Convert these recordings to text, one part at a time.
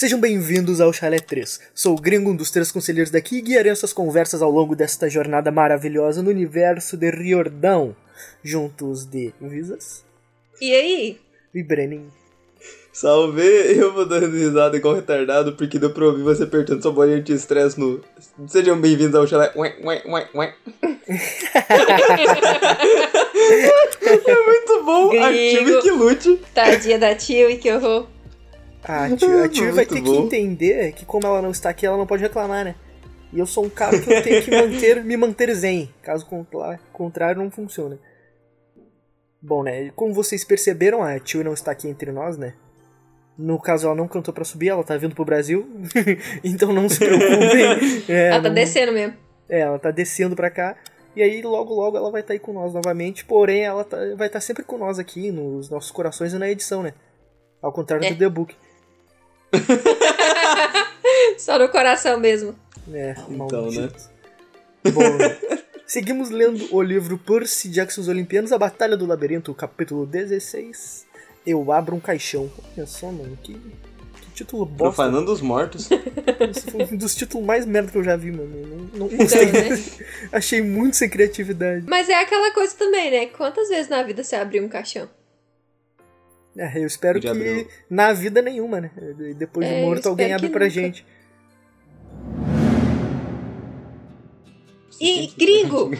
Sejam bem-vindos ao Chalé 3. Sou o Gringo, um dos três conselheiros daqui, e guiarei essas conversas ao longo desta jornada maravilhosa no universo de Riordão, juntos de Visas E aí? e Brenin. Salve! Eu vou dando risada igual retardado porque deu pra ouvir você apertando sua bolinha de estresse no. Sejam bem-vindos ao chalé. Ué, ué, ué, ué. é muito bom! Gringo. que lute! Tadinha da tio e que horror. A tia, a tia vai ter bom. que entender que como ela não está aqui, ela não pode reclamar, né? E eu sou um cara que eu tenho que manter, me manter zen. Caso contrário, não funciona. Bom, né? Como vocês perceberam, a tio não está aqui entre nós, né? No caso, ela não cantou pra subir, ela tá vindo pro Brasil. então não se preocupem. É, Ela tá não- descendo mesmo. É, ela tá descendo pra cá. E aí, logo, logo, ela vai estar aí com nós novamente. Porém, ela tá- vai estar sempre com nós aqui, nos nossos corações e na edição, né? Ao contrário É. do The Book. Só no coração mesmo. É, Então, maldito. Bom, seguimos lendo o livro Percy Jackson os Olimpianos, A Batalha do Labirinto, capítulo 16. Eu abro um caixão. Olha só, mano, que, que título bosta. Profanando os mortos. Esse foi um dos títulos mais merda que eu já vi, mano. Não, não Então, né? Achei muito sem criatividade. Mas é aquela coisa também, né? Quantas vezes na vida você abriu um caixão? É, eu espero que abriu. na vida nenhuma, né? Depois de É, eu morto alguém abre pra nunca. gente. E, gringo,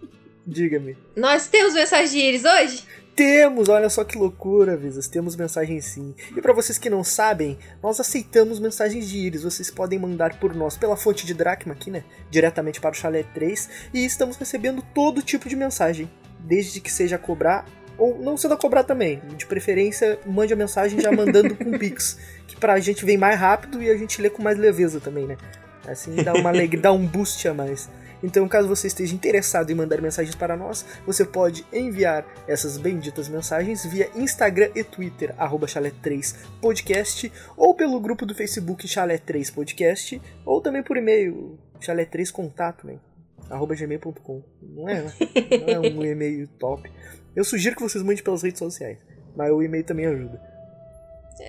Diga-me. nós temos mensagem de íris hoje? Temos, olha só que loucura, Visas. Temos mensagens sim. E pra vocês que não sabem, nós aceitamos mensagens de íris. Vocês podem mandar por nós pela fonte de Dracma aqui, né? Diretamente para o Chalé 3. E estamos recebendo todo tipo de mensagem. Desde que seja cobrar, ou não sendo a cobrar também. De preferência, mande a mensagem já mandando com Pix. Que pra gente vem mais rápido e a gente lê com mais leveza também, né? Assim dá uma alegria, dá um boost a mais. Então, caso você esteja interessado em mandar mensagens para nós, você pode enviar essas benditas mensagens via Instagram e Twitter, arroba chalé3podcast, ou pelo grupo do Facebook Chalé3podcast, ou também por e-mail, chalé3contato, né? Arroba gmail.com. Não é, né? Não é um e-mail top. Eu sugiro que vocês mandem pelas redes sociais, mas o e-mail também ajuda.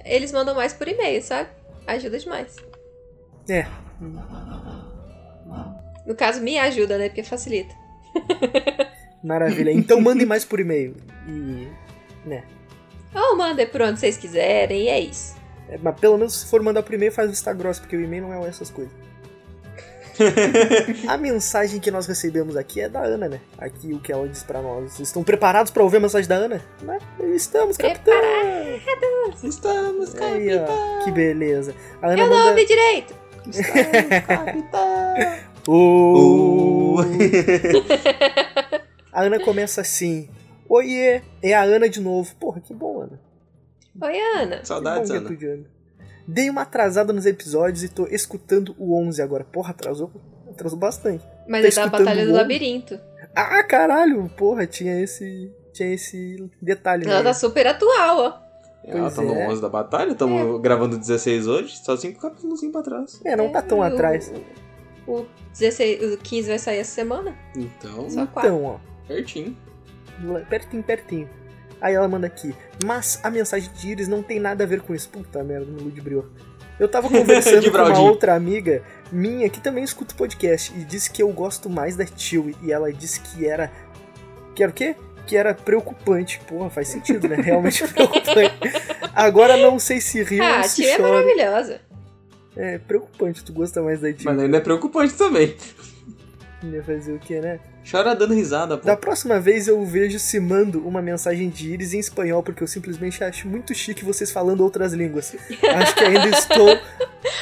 Eles mandam mais por e-mail, sabe? Ajuda demais. É, No caso, me ajuda, né? Porque facilita. maravilha. Então mandem mais por e-mail. E. né? Ou manda por onde vocês quiserem, e é isso. É, mas pelo menos se for mandar por e-mail, faz vista grossa, porque o e-mail não é essas coisas. a mensagem que nós recebemos aqui é da Ana, né? Aqui o que ela diz pra nós. Vocês estão preparados pra ouvir a mensagem da Ana? Mas estamos, capitão! Estamos, Aí, ó, que beleza. A Ana Eu não manda. ouvi direito! Estamos, capitão! Uh. A Ana começa assim. Oiê, é a Ana de novo. Porra, que bom, Ana. Oi, Ana. Saudades, Ana. de Ana. Dei uma atrasada nos episódios e tô escutando o 11 agora. Porra, atrasou? Atrasou bastante. Mas Tá é da escutando Batalha do Labirinto. Ah, caralho! Porra, tinha esse. Tinha esse detalhe. Ela né? tá super atual, ó. Ela tá no é. 11 da batalha, estamos gravando 16 hoje, só 5 capítulos pra trás. É, não tá tão o- atrás. O, 16, o 15 vai sair essa semana? Então, Só quatro. Então, ó. pertinho. Pertinho, pertinho. Aí ela manda aqui. Mas a mensagem de Iris não tem nada a ver com isso. Puta merda, me ludibriou. Eu tava conversando com uma outra amiga minha que também escuta o podcast e disse que eu gosto mais da Chewie. E ela disse que era. Que era o quê? Que era preocupante. Porra, faz sentido, né? Realmente preocupante. Agora não sei se rio ah, ou a se é chora. maravilhosa. É preocupante, tu gosta mais da Chewie. Mas ainda é preocupante também. Ia fazer o quê, né? Chora dando risada, pô. Da próxima vez eu vejo se mando uma mensagem de íris em espanhol, porque eu simplesmente acho muito chique vocês falando outras línguas. Acho que ainda estou.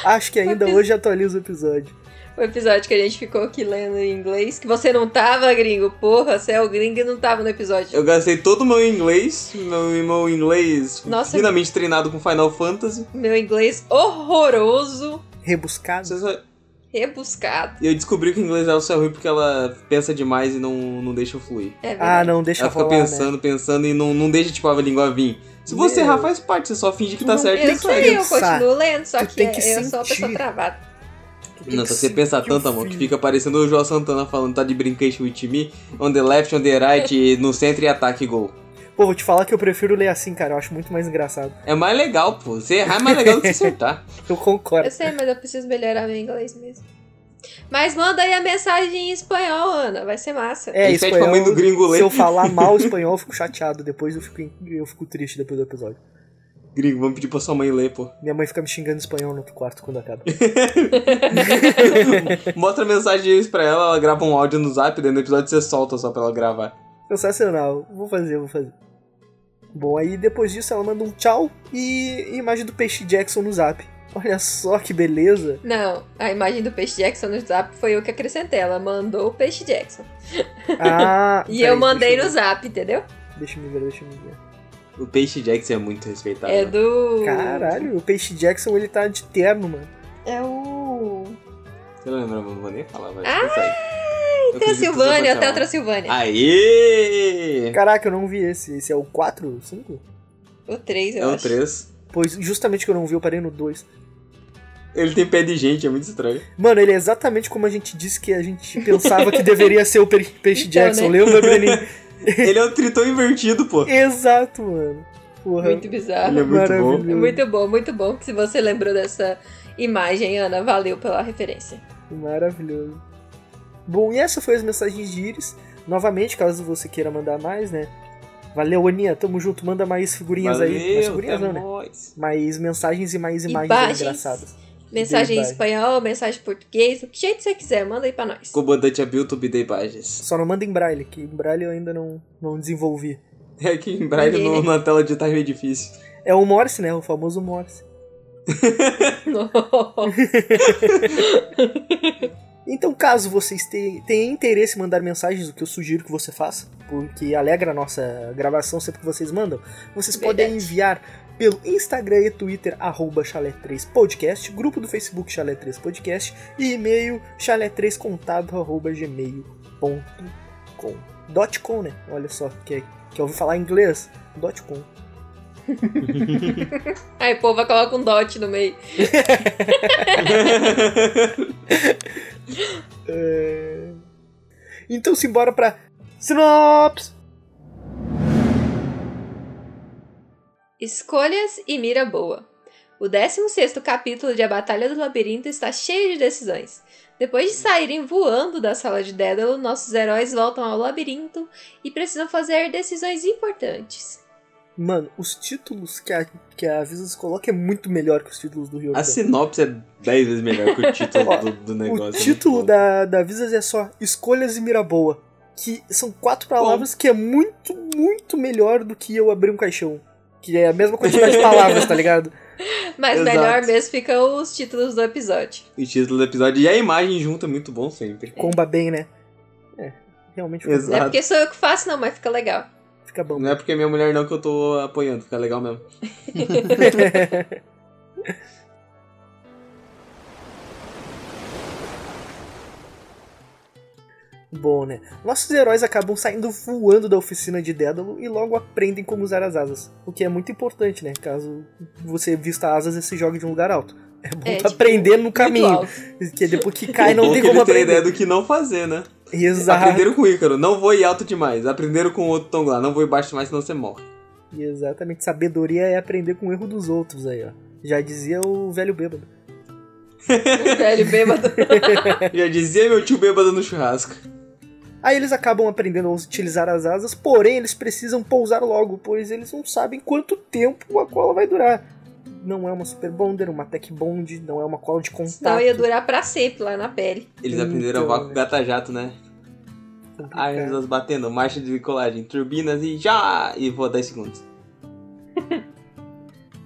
Acho que ainda hoje atualizo o episódio. O episódio que a gente ficou aqui lendo em inglês, que você não tava, gringo. Porra, você é o gringo e não tava no episódio. Eu gastei todo o meu inglês, meu, meu inglês Nossa. finamente treinado com Final Fantasy. Meu inglês horroroso, Rebuscado. Vocês vai- rebuscado. E eu descobri que o inglês dela só é ruim porque ela pensa demais e não, não deixa fluir. É Ah, não, deixa ela fica né? pensando, pensando e não, não deixa tipo a língua vir. Se você errar, faz parte, você só finge que tá não certo Eu e sai. sei, eu continuo lendo, só que, que eu sou uma pessoa travada. Tem Não, se você pensar tanto, amor, que fica parecendo o João Santana falando, tá de brincation with me, on the left, on the right, no centro e ataque gol. Pô, vou te falar que eu prefiro ler assim, cara. Eu acho muito mais engraçado. É mais legal, pô. Você errar é mais legal do que acertar. Eu concordo. Eu sei, mas eu preciso melhorar meu inglês mesmo. Mas manda aí a mensagem em espanhol, Ana. Vai ser massa. É, pra espanhol, mãe do gringo ler. se eu falar mal espanhol, eu fico chateado. Depois eu fico, eu fico triste depois do episódio. Gringo, vamos pedir pra sua mãe ler, pô. Minha mãe fica me xingando em espanhol no quarto quando acaba. Mostra a mensagem pra ela, ela grava um áudio no zap, dentro do episódio você solta só pra ela gravar. Sensacional. Vou fazer, vou fazer. Bom, aí depois disso ela manda um tchau e imagem do peixe Jackson no zap. Olha só que beleza. Não, a imagem do Peixe Jackson no zap foi eu que acrescentei. Ela mandou o Peixe Jackson. Ah, E eu mandei deixa no zap, entendeu? Deixa eu ver, deixa eu ver. O Peixe Jackson é muito respeitado. É do. Caralho, o peixe Jackson ele tá de terno, mano. É o. Você não lembra, não vou nem falar, vai. Ah, aí. Eu Tem a acredito que Silvânia, você até vai a Transilvânia. Aê! Caraca, eu não vi esse. Esse é o 4? 5? O 3, eu É o acho. 3. Pois justamente que eu não vi, eu parei no 2. Ele tem pé de gente, é muito estranho. Mano, ele é exatamente como a gente disse que a gente pensava que deveria ser o pe- peixe Então, Jackson. né? Lembra, Breninho? Ele é o tritão invertido, pô. Exato, mano. Porra. Muito bizarro. Ele é muito bom. É muito bom, muito bom que se você lembrou dessa imagem, Ana, valeu pela referência. Maravilhoso. Bom, e essa foi as mensagens de Iris. Novamente, caso você queira mandar mais, né? Valeu, Aninha. Tamo junto. Manda mais figurinhas aí. Mais Valeu, figurinhas não, né? Mais mensagens e mais imagens Imagens. engraçadas. Mensagem em espanhol, mensagem em português, do que jeito você quiser, manda aí pra nós. Comandante Abilton de imagens. Só não manda em braille, que em braille eu ainda não, não desenvolvi. É que em braille no- na tela de tá meio difícil. É o Morse, né? O famoso Morse. Então, caso vocês te- tenham interesse em mandar mensagens, o que eu sugiro que você faça, porque alegra a nossa gravação sempre que vocês mandam, vocês podem Verdade. enviar pelo Instagram e Twitter, arroba chalé3podcast, grupo do Facebook chalé3podcast e e-mail chalé3contato, arroba gmail.com. Dot .com, né? Olha só, quer, quer ouvir falar inglês? Dot .com. Aí o povo coloca um dot no meio. É... Então simbora pra Sinopse! Escolhas e mira boa. O 16º capítulo de A Batalha do Labirinto está cheio de decisões. Depois de saírem voando da sala de Dédalo, nossos heróis voltam ao labirinto e precisam fazer decisões importantes. Mano, os títulos que a, que a Visas coloca é muito melhor que os títulos do Rio. A sinopse é 10 vezes melhor que o título do, do negócio. O é título muito bom. da, da Visas é só Escolhas e Mira Boa. Que são quatro palavras que é muito, muito melhor do que eu abrir um caixão. Que é a mesma quantidade de palavras, tá ligado? Mas Exato. melhor mesmo ficam os títulos do episódio. O título do episódio e a imagem junto é muito bom sempre. Comba bem, né? É, realmente Exato. Não é porque sou eu que faço, não, mas fica legal. Fica bom. Não é porque é minha mulher não que eu tô apoiando, fica legal mesmo. Bom, né? Nossos heróis acabam saindo voando da oficina de Dédalo e logo aprendem como usar as asas. O que é muito importante, né? Caso você vista asas e se jogue de um lugar alto. É bom É, tipo, aprendendo no caminho. alto. Porque depois que cai não tem que como aprender. ideia do que não fazer, né? Exato. Aprenderam com o Ícaro, não vou ir alto demais. Aprenderam com o outro tão lá, não vou ir baixo demais, senão você morre. Exatamente. Sabedoria é aprender com o erro dos outros aí, ó. Já dizia o velho bêbado. O velho bêbado. Já dizia meu tio bêbado no churrasco. Aí eles acabam aprendendo a utilizar as asas, porém eles precisam pousar logo, pois eles não sabem quanto tempo a cola vai durar. Não é uma super bonder, uma tech bond, não é uma cola de contato. Senão ia durar pra sempre lá na pele. Eles Então, aprenderam a voar com né? gata-jato, né? Complicado. Aí as batendo, marcha de decolagem, turbinas e já! E voa 10 segundos.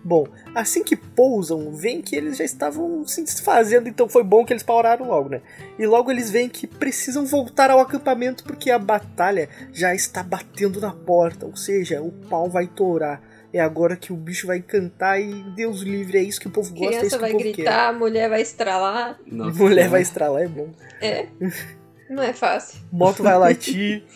Bom, assim que pousam, veem que eles já estavam se desfazendo, então foi bom que eles pararam logo, né? E logo eles veem que precisam voltar ao acampamento porque a batalha já está batendo na porta, ou seja, o pau vai torar. É agora que o bicho vai cantar e Deus livre, é isso que o povo gosta, é isso Criança que vai o povo gritar, a mulher vai estralar. quer. Nossa, Mulher vai estralar, é bom. É. Não é fácil. Moto vai latir.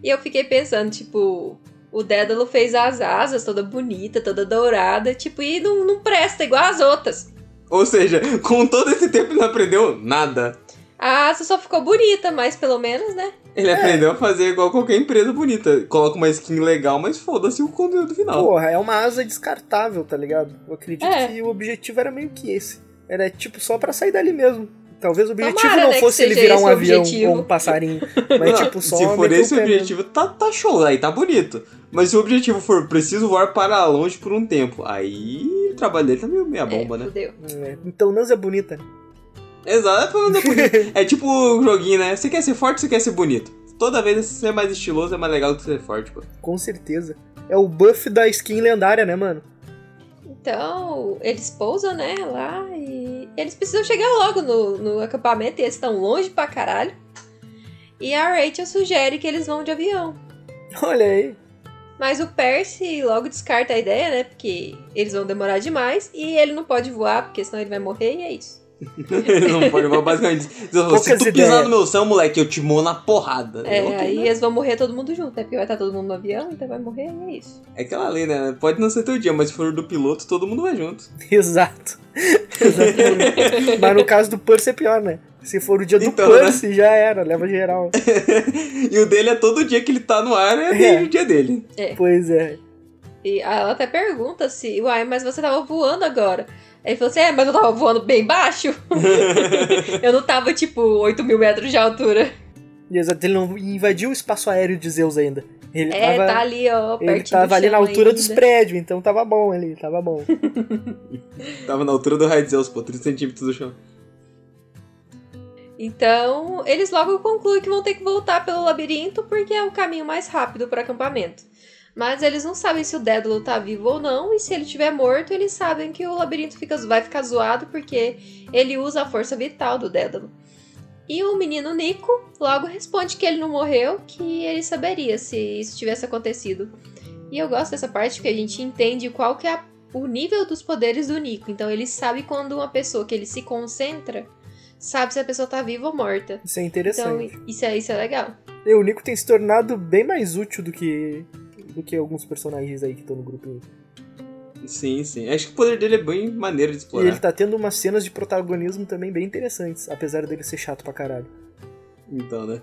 E eu fiquei pensando, tipo, o Dédalo fez as asas toda bonita, toda dourada, tipo, e não, não presta igual as outras. Ou seja, com todo esse tempo ele não aprendeu nada. A asa só ficou bonita, mas pelo menos, né? Ele aprendeu a fazer igual qualquer empresa bonita. Coloca uma skin legal, mas foda-se o conteúdo final. Porra, é uma asa descartável, tá ligado? Eu acredito É. que o objetivo era meio que esse. Era tipo só pra sair dali mesmo. Talvez o objetivo Tomara, não né, que fosse ele seja virar esse um o avião objetivo. ou um passarinho. Mas Não, tipo, só se for meter esse o pé mesmo. objetivo, tá, tá show, aí tá bonito. Mas se o objetivo for preciso voar para longe por um tempo, aí o trabalho dele tá meio meia bomba, é, né? fudeu. É, Então Nanza é bonita. né? Exato, é. É tipo o joguinho, né? Você quer ser forte, você quer ser bonito. Toda vez ser mais estiloso é mais legal do que ser forte, pô. Com certeza. É o buff da skin lendária, né, mano? Então, eles pousam, né, lá e eles precisam chegar logo no, no acampamento e eles estão longe pra caralho. E a Rachel sugere que eles vão de avião. Olha aí. Mas o Percy logo descarta a ideia, né? Porque eles vão demorar demais e ele não pode voar, porque senão ele vai morrer e é isso. Não pode basicamente. Se Poucas tu pisar ideias. no meu céu, moleque, eu te mou na porrada. É, aí né? eles vão morrer todo mundo junto, né? Porque vai estar todo mundo no avião, então vai morrer e é isso. É aquela lei, né? Pode não ser teu dia, mas se for do piloto, todo mundo vai junto. Exato. Exatamente. Mas no caso do Percy é pior, né? Se for o dia do Então, né? Percy, já era, leva geral. E o dele é todo dia que ele tá no ar, é, É. o dia dele. Pois é. E ela até pergunta se, uai, mas você tava voando agora. Aí ele falou assim, é, mas eu tava voando bem baixo. eu não tava, tipo, 8 mil metros de altura. E exato, ele não invadiu o espaço aéreo de Zeus ainda. Ele É, tava, tá ali, ó, pertinho ele tava do ali na altura ainda. dos prédios, então tava bom ali, tava bom. Tava na altura do raio de Zeus, pô, 30 centímetros do chão. Então, eles logo concluem que vão ter que voltar pelo labirinto porque é o caminho mais rápido para acampamento. Mas eles não sabem se o Dédalo tá vivo ou não, e se ele estiver morto, eles sabem que o labirinto fica, vai ficar zoado porque ele usa a força vital do Dédalo. E o menino Nico logo responde que ele não morreu, que ele saberia se isso tivesse acontecido. E eu gosto dessa parte porque a gente entende qual que é a- o nível dos poderes do Nico. Então ele sabe quando uma pessoa que ele se concentra sabe se a pessoa tá viva ou morta. Isso é Então, interessante. isso é, isso é legal. E o Nico tem se tornado bem mais útil do que do que alguns personagens aí que estão no grupinho. Sim, sim. Acho que o poder dele é bem maneiro de E explorar. ele tá tendo umas cenas de protagonismo também bem interessantes, apesar dele ser chato pra caralho. Então, né?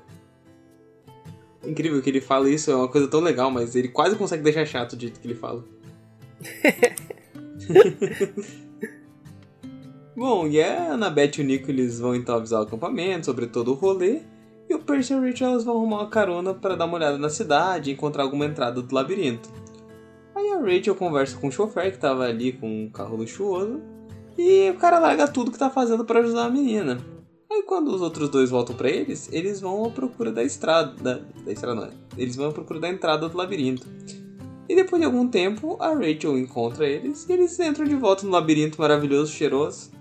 Incrível que ele fala isso, é uma coisa tão legal, mas ele quase consegue deixar chato do jeito que ele fala. Bom, e a Annabeth e o Nico eles vão então avisar o acampamento sobre todo o rolê. E o Percy e o Rachel elas vão arrumar uma carona para dar uma olhada na cidade e encontrar alguma entrada do labirinto. Aí a Rachel conversa com o chofer que tava ali com um carro luxuoso. E o cara larga tudo que tá fazendo para ajudar a menina. Aí quando os outros dois voltam pra eles, eles vão à procura da estrada. Da, da estrada não, eles vão à procura da entrada do labirinto. E depois de algum tempo, a Rachel encontra eles e eles entram de volta no labirinto maravilhoso, cheiroso.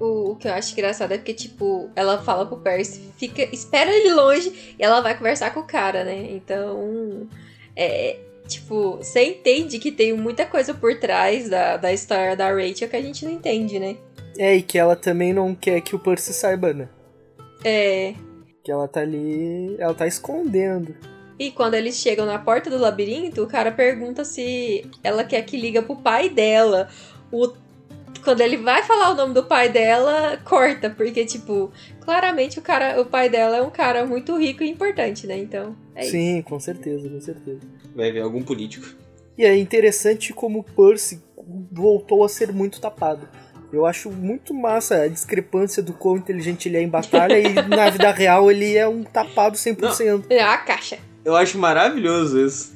O, o que eu acho engraçado é porque, tipo, ela fala pro Percy, fica, espera ele longe e ela vai conversar com o cara, né? Então, é. Tipo, você entende que tem muita coisa por trás da, da história da Rachel que a gente não entende, né? É, e que ela também não quer que o Percy saiba, né? É. Que ela tá ali. Ela tá escondendo. E quando eles chegam na porta do labirinto, o cara pergunta se ela quer que liga pro pai dela. O... Quando ele vai falar o nome do pai dela, corta, porque, tipo, claramente o cara, o pai dela é um cara muito rico e importante, né? Então, é isso. Sim, com certeza, com certeza. Vai ver algum político. E é interessante como o Percy voltou a ser muito tapado. Eu acho muito massa a discrepância do quão inteligente ele é em batalha e na vida real ele é um tapado 100%. É a caixa. Eu acho maravilhoso isso.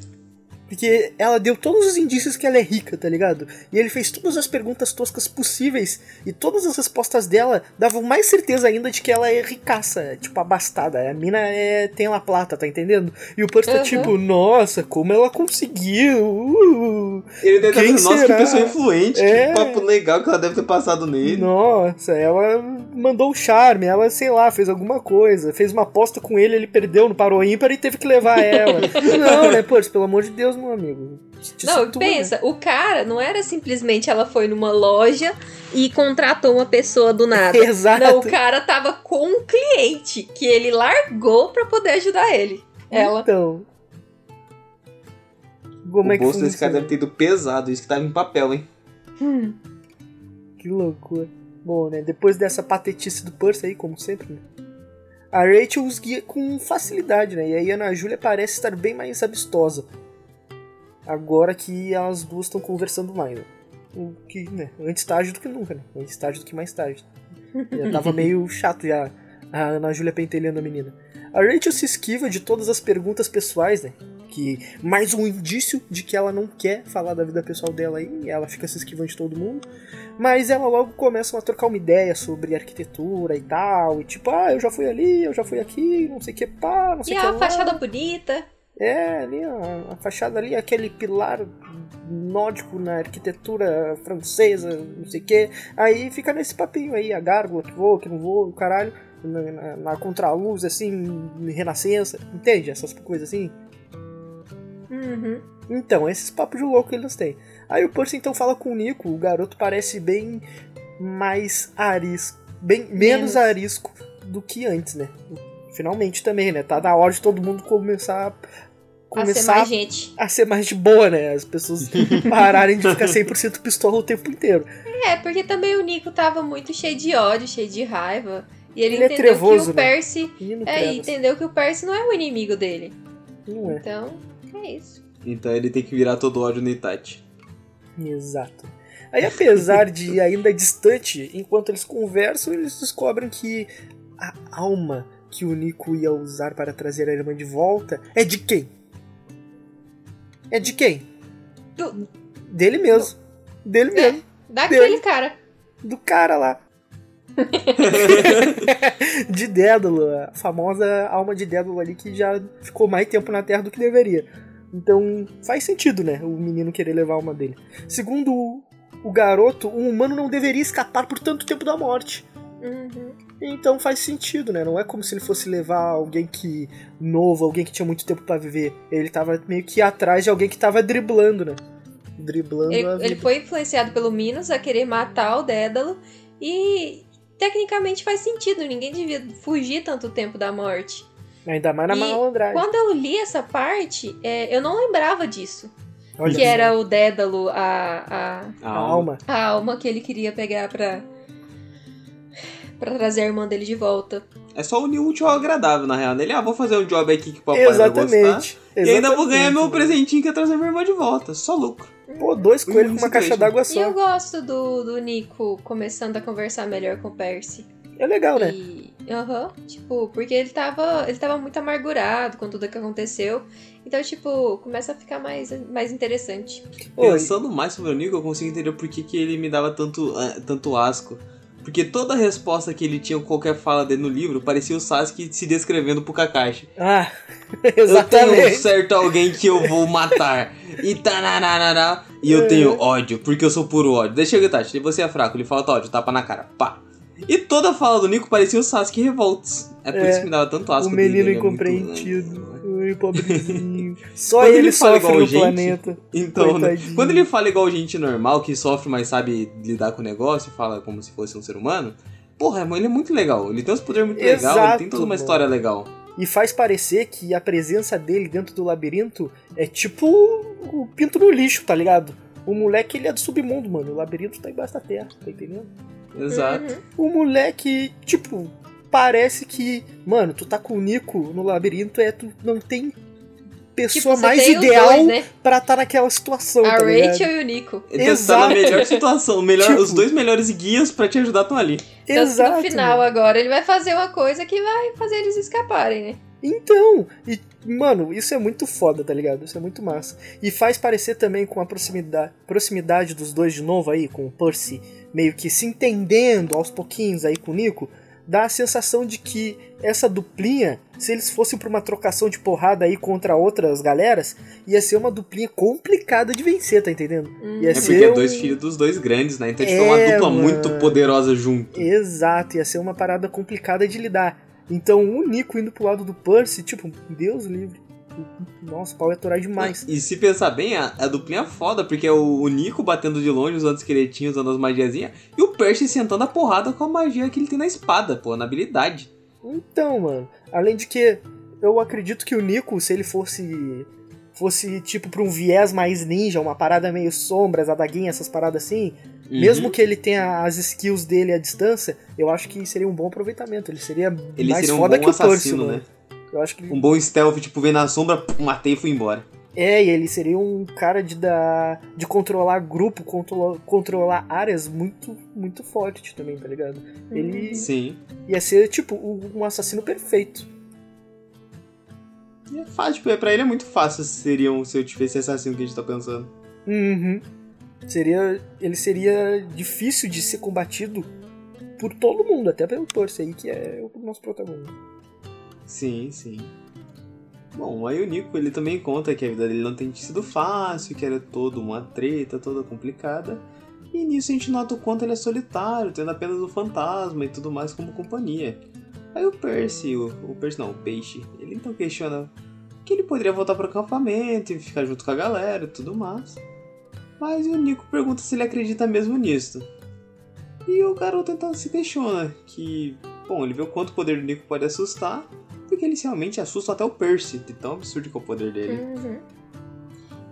Porque ela deu todos os indícios que ela é rica, tá ligado? E ele fez todas as perguntas toscas possíveis e todas as respostas dela davam mais certeza ainda de que ela é ricaça, tipo abastada. A mina é, tem uma plata, tá entendendo? E o Percy tá Uhum. tipo, nossa, como ela conseguiu? Uh, Ele deve Quem nossa, que pessoa influente, É. que papo legal que ela deve ter passado nele. Nossa, ela mandou o charme, ela, sei lá, fez alguma coisa, fez uma aposta com ele, ele perdeu no parou ímpar e teve que levar ela. não, né, Percy, pelo amor de Deus, meu amigo. Te Não, situa, né? pensa, o cara não era simplesmente ela foi numa loja e contratou uma pessoa do nada. Exato. Não, o cara tava com um cliente que ele largou pra poder ajudar ele. Ela. Então. Como o é que bolso desse cara deve ter ido pesado, isso que tava em papel, hein? Que loucura. Bom, né? Depois dessa patetice do Percy aí, como sempre, né? a Rachel os guia com facilidade, né? E aí a Ana Júlia parece estar bem mais amistosa. Agora que elas duas estão conversando mais, né? O que, né? Antes tarde do que nunca, né? Antes tarde do que mais tarde. Já tava meio chato já a Ana Júlia pentelhando a menina. A Rachel se esquiva de todas as perguntas pessoais, né? Que mais um indício de que ela não quer falar da vida pessoal dela aí, e ela fica se esquivando de todo mundo. Mas ela logo começa a trocar uma ideia sobre arquitetura e tal, e tipo, ah, eu já fui ali, eu já fui aqui, não sei o que, pá, não sei E o que. a lá. fachada bonita. É, ali a, a fachada ali, aquele pilar nórdico na arquitetura francesa, não sei o que. Aí fica nesse papinho aí, a gárgula, que vou, que não vou, o caralho, na, na, na contraluz, assim, renascença, entende? Essas coisas assim. Uhum. Então, esses papos de louco que eles têm. Aí o Percy então fala com o Nico, o garoto parece bem mais arisco, bem menos, Menos. arisco do que antes, né? Finalmente também, né? Tá na hora de todo mundo começar A ser começar mais gente. a ser mais de boa, né? As pessoas pararem de ficar 100% pistola o tempo inteiro. É, porque também o Nico tava muito cheio de ódio, cheio de raiva. E ele, Ele é entendeu trevoso, que o né? Percy. Menino É, entendeu que o Percy não é o inimigo dele. Não é. Então, é isso. Então ele tem que virar todo ódio no Itachi. Exato. Aí, apesar de ainda distante, enquanto eles conversam, eles descobrem que a alma que o Nico ia usar para trazer a irmã de volta é de quem? É de quem? Do- Dele mesmo. Dele mesmo. Daquele cara. Do cara lá. de Dédalo, a famosa alma de Dédalo ali que já ficou mais tempo na Terra do que deveria. Então faz sentido, né? O menino querer levar a alma dele. Segundo o, o garoto, um humano não deveria escapar por tanto tempo da morte. Uhum. Então faz sentido, né? Não é como se ele fosse levar alguém que novo, alguém que tinha muito tempo pra viver. Ele tava meio que atrás de alguém que tava driblando, né? Driblando a Ele, vida. ele foi influenciado pelo Minos a querer matar o Dédalo. E tecnicamente faz sentido. Ninguém devia fugir tanto tempo da morte. Ainda mais na E malandragem. Quando eu li essa parte, é, eu não lembrava disso. Olha que era o Dédalo, a, a, a alma. a alma que ele queria pegar pra, pra trazer a irmã dele de volta. É só unir o útil ao agradável, na real. Ele, ah, vou fazer um job aqui que o papai vai gostar. Exatamente. E ainda vou ganhar meu Exatamente. presentinho que é trazer minha irmã de volta. Só lucro. Pô, dois coelhos com uma caixa d'água E eu só. gosto do, do Nico começando a conversar melhor com o Percy. É legal, né? Aham, tipo, porque ele tava, ele tava muito amargurado com tudo que aconteceu. Então, tipo, começa a ficar mais, mais interessante. Oi. Pensando mais sobre o Nico, eu consigo entender por que, que ele me dava tanto, ah, tanto asco. Porque toda resposta que ele tinha com qualquer fala dele no livro parecia o Sasuke se descrevendo pro Kakashi. Ah, Eu tenho um exatamente. certo alguém que eu vou matar. E tananana, E eu É. tenho ódio, porque eu sou puro ódio. Deixa eu Itachi, você é fraco, ele falta ódio, tapa na cara. Pá. E toda a fala do Nico parecia o Sasuke revoltos. É por É. isso que me dava tanto asco O dele, menino ele é muito- pobrezinho. Só ele, ele fala sofre igual no gente, planeta. Então, né? Quando ele fala igual gente normal, que sofre, mas sabe lidar com o negócio, fala como se fosse um ser humano, porra, ele é muito legal. Ele tem uns poderes muito legais, ele tem toda uma mano. história legal. E faz parecer que a presença dele dentro do labirinto é tipo o pinto no lixo, tá ligado? O moleque, ele é do submundo, mano. O labirinto tá embaixo da terra, tá entendendo? Exato. Uhum. O moleque, tipo, parece que, mano, tu tá com o Nico no labirinto, é tu não tem pessoa Tipo, mais ideal dois, né? pra tá naquela situação, A tá ligado? Rachel e o Nico. Ele tá na Exato. melhor situação. Melhor, Tipo- Os dois melhores guias pra te ajudar estão ali. Que Exato. no final agora ele vai fazer uma coisa que vai fazer eles escaparem, né? Então, e, mano, isso é muito foda, tá ligado? Isso é muito massa. E faz parecer também com a proximidade, proximidade dos dois de novo aí, com o Percy meio que se entendendo aos pouquinhos aí com o Nico, dá a sensação de que essa duplinha, se eles fossem pra uma trocação de porrada aí contra outras galeras, ia ser uma duplinha complicada de vencer, tá entendendo? Hum. Ia É ser porque é um- dois filhos dos dois grandes, né? Então tipo, É, é uma dupla mano. muito poderosa junto. Exato, ia ser uma parada complicada de lidar. Então o Nico indo pro lado do Percy, tipo, Deus livre. Nossa, o pau ia atorar demais. E se pensar bem, a, a duplinha é foda, porque é o, o Nico batendo de longe, usando esqueletinhos, usando as magiazinhas, e o Percy sentando a porrada com a magia que ele tem na espada, pô, na habilidade. Então, mano, além de que eu acredito que o Nico, se ele fosse fosse tipo pra um viés mais ninja, uma parada meio sombras, adaguinha, essas paradas assim, Uhum. Mesmo que ele tenha as skills dele à distância, eu acho que seria um bom aproveitamento. Ele seria Ele mais seria um foda que o Percy, assassino, mano. Eu acho que Um bom stealth, tipo, vem na sombra, matei e fui embora. É, e ele seria um cara de, dar, de controlar grupo, controlar, controlar áreas muito, muito forte também, tá ligado? Ele Sim. ia ser, tipo, um assassino perfeito. E é fácil, tipo, pra ele é muito fácil seria um, se eu tivesse esse assassino que a gente tá pensando. Uhum. Seria, ele seria difícil de ser combatido por todo mundo, até pelo Percy aí, que é o nosso protagonista. Sim, sim. Bom, aí o Nico, ele também conta que a vida dele não tem sido fácil, que era toda uma treta, toda complicada. E nisso a gente nota o quanto ele é solitário, tendo apenas o fantasma e tudo mais como companhia. Aí o Percy, o, o Percy não, o Peixe, ele então questiona que ele poderia voltar pro acampamento e ficar junto com a galera e tudo mais. Mas o Nico pergunta se ele acredita mesmo nisso. E o garoto então se questiona que, bom, ele vê o quanto o poder do Nico pode assustar, porque ele realmente assusta até o Percy, de tão absurdo que é o poder dele. Uhum.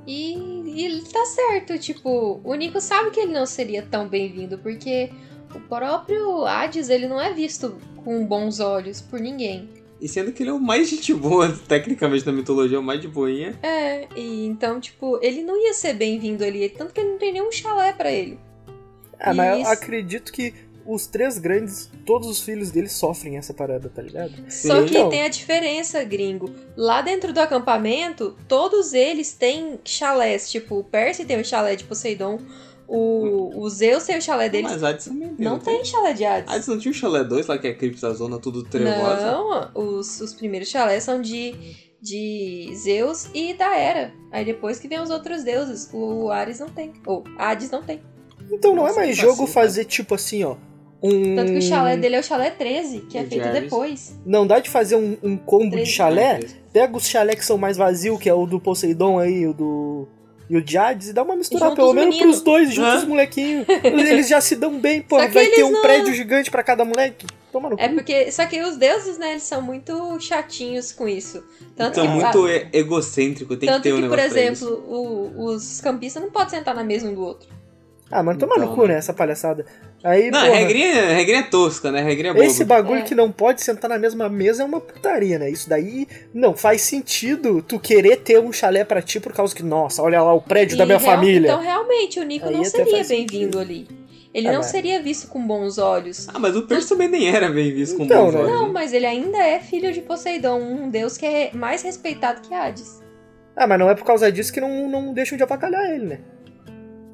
E, e ele tá certo, tipo, o Nico sabe que ele não seria tão bem-vindo, porque o próprio Hades, ele não é visto com bons olhos por ninguém. E sendo que ele é o mais gente boa, tecnicamente, na mitologia, é o mais de boinha. É, e então, tipo, ele não ia ser bem-vindo ali, tanto que ele não tem nenhum chalé pra ele. Ah, mas eu Isso. acredito que os três grandes, todos os filhos dele sofrem essa parada, tá ligado? Só que Então. tem a diferença, gringo. Lá dentro do acampamento, todos eles têm chalés. Tipo, o Percy tem o chalé de Poseidon, o, o Zeus tem o chalé deles. Mas Hades também tem. não tem chalé de Hades. Hades não tinha o Chalé 2 lá, que é a Cripta da Zona, tudo trevosa? Não, os, os primeiros chalés são de, de Zeus e da Hera. Aí depois que vem os outros deuses. O Ares não tem. Ou Hades não tem. Então não é mais que jogo vacilo, fazer tipo assim, ó. Um... Tanto que o chalé dele é o chalé 13, que é O feito Jarvis. depois. Não dá de fazer um, um combo de chalé? Pega os chalé que são mais vazios, que é o do Poseidon aí, o do. E o de Hades, e dá uma misturada, Junta pelo os menos meninos. pros dois, juntos Hã? os molequinhos. Eles já se dão bem, pô. Vai ter um não- prédio gigante pra cada moleque. Toma no É cu. porque. Só que os deuses, né, eles são muito chatinhos com isso. Tanto Então, que, muito e- egocêntrico, tem tanto que ter um que, por negócio pra exemplo, o- os campistas não podem sentar na mesa um do outro. Ah, mano, toma Então, no cu, né, essa palhaçada. Aí, Não, porra, a regrinha, regrinha é tosca, né? Regrinha é boba. esse bagulho É. que não pode sentar na mesma mesa é uma putaria, né? Isso daí não faz sentido tu querer ter um chalé pra ti por causa que, nossa, olha lá o prédio da E minha real- família. Então, realmente, o Nico Aí não seria bem-vindo ali. Ele Ah, não mas- seria visto com bons olhos. Ah, mas o Percy também nem era bem visto com Então, bons né? olhos. Não, né? mas ele ainda é filho de Poseidon, um deus que é mais respeitado que Hades. Ah, mas não é por causa disso que não, não deixam de avacalhar ele, né?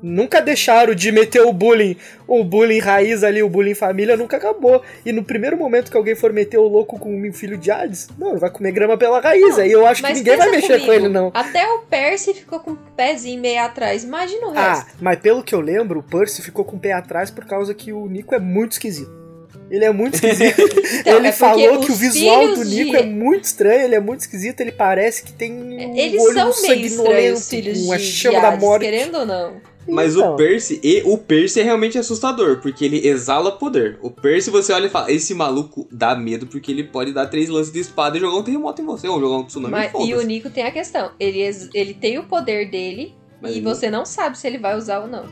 Nunca deixaram de meter o bullying, o bullying raiz ali, o bullying família, nunca acabou. E no primeiro momento que alguém for meter o louco com o filho de Hades, não, ele vai comer grama pela raiz. Não, aí eu acho que ninguém vai mexer com comigo, ele, não. Até o Percy ficou com o pezinho meio atrás. Imagina o Ah, resto. mas pelo que eu lembro, o Percy ficou com o pé atrás por causa que o Nico é muito esquisito. Ele é muito esquisito. Então, ele é falou que o visual do Nico de- é muito estranho, ele é muito esquisito, ele parece que tem um Eles olho são meio sanguinolento, estranhos, os filhos uma de, chama de da Hades, morte. querendo ou não. Mas Então. o Percy, e o Percy é realmente assustador, porque ele exala poder. O Percy, você olha e fala, esse maluco dá medo, porque ele pode dar três lances de espada e jogar um terremoto em você, ou jogar um tsunami Mas, e e o. Nico tem a questão. Ele, ele tem o poder dele Mas e ele- você não sabe se ele vai usar ou não.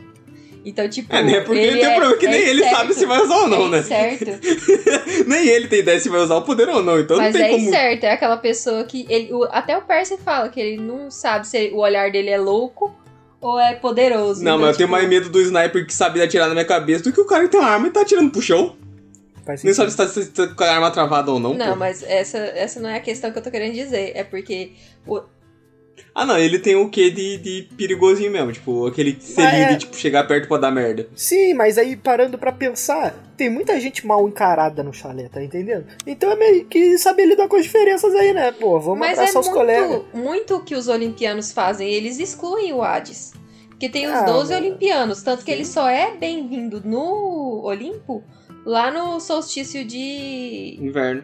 Então, tipo. É, né? Porque ele, tem é- problema que é nem ele certo. sabe se vai usar ou não, é né? Certo. nem ele tem ideia se vai usar o poder ou não, então Mas não tem é como... certo, é aquela pessoa que. Ele, o- até o Percy fala que ele não sabe se o olhar dele é louco ou é poderoso. Não, Então, mas eu tenho tipo, mais medo do sniper que sabe atirar na minha cabeça do que o cara que tem uma arma e tá atirando pro chão. Nem sabe se tá, se tá com a arma travada ou não. Não, pô. mas essa, essa não é a questão que eu tô querendo dizer. É porque. Ah, não, ele tem o quê de, de perigosinho mesmo, tipo, aquele selinho é- de, tipo, chegar perto pra dar merda. Sim, mas aí parando pra pensar, tem muita gente mal encarada no chalé, tá entendendo? Então é meio que saber lidar com as diferenças aí, né? Pô, vamos mas é abraçar os colegas. muito, muito o que os olimpianos fazem. Eles excluem o Hades. Porque tem os Ah, 12 mano. olimpianos. Tanto que Sim. ele só é bem-vindo no Olimpo lá no solstício de. Inverno.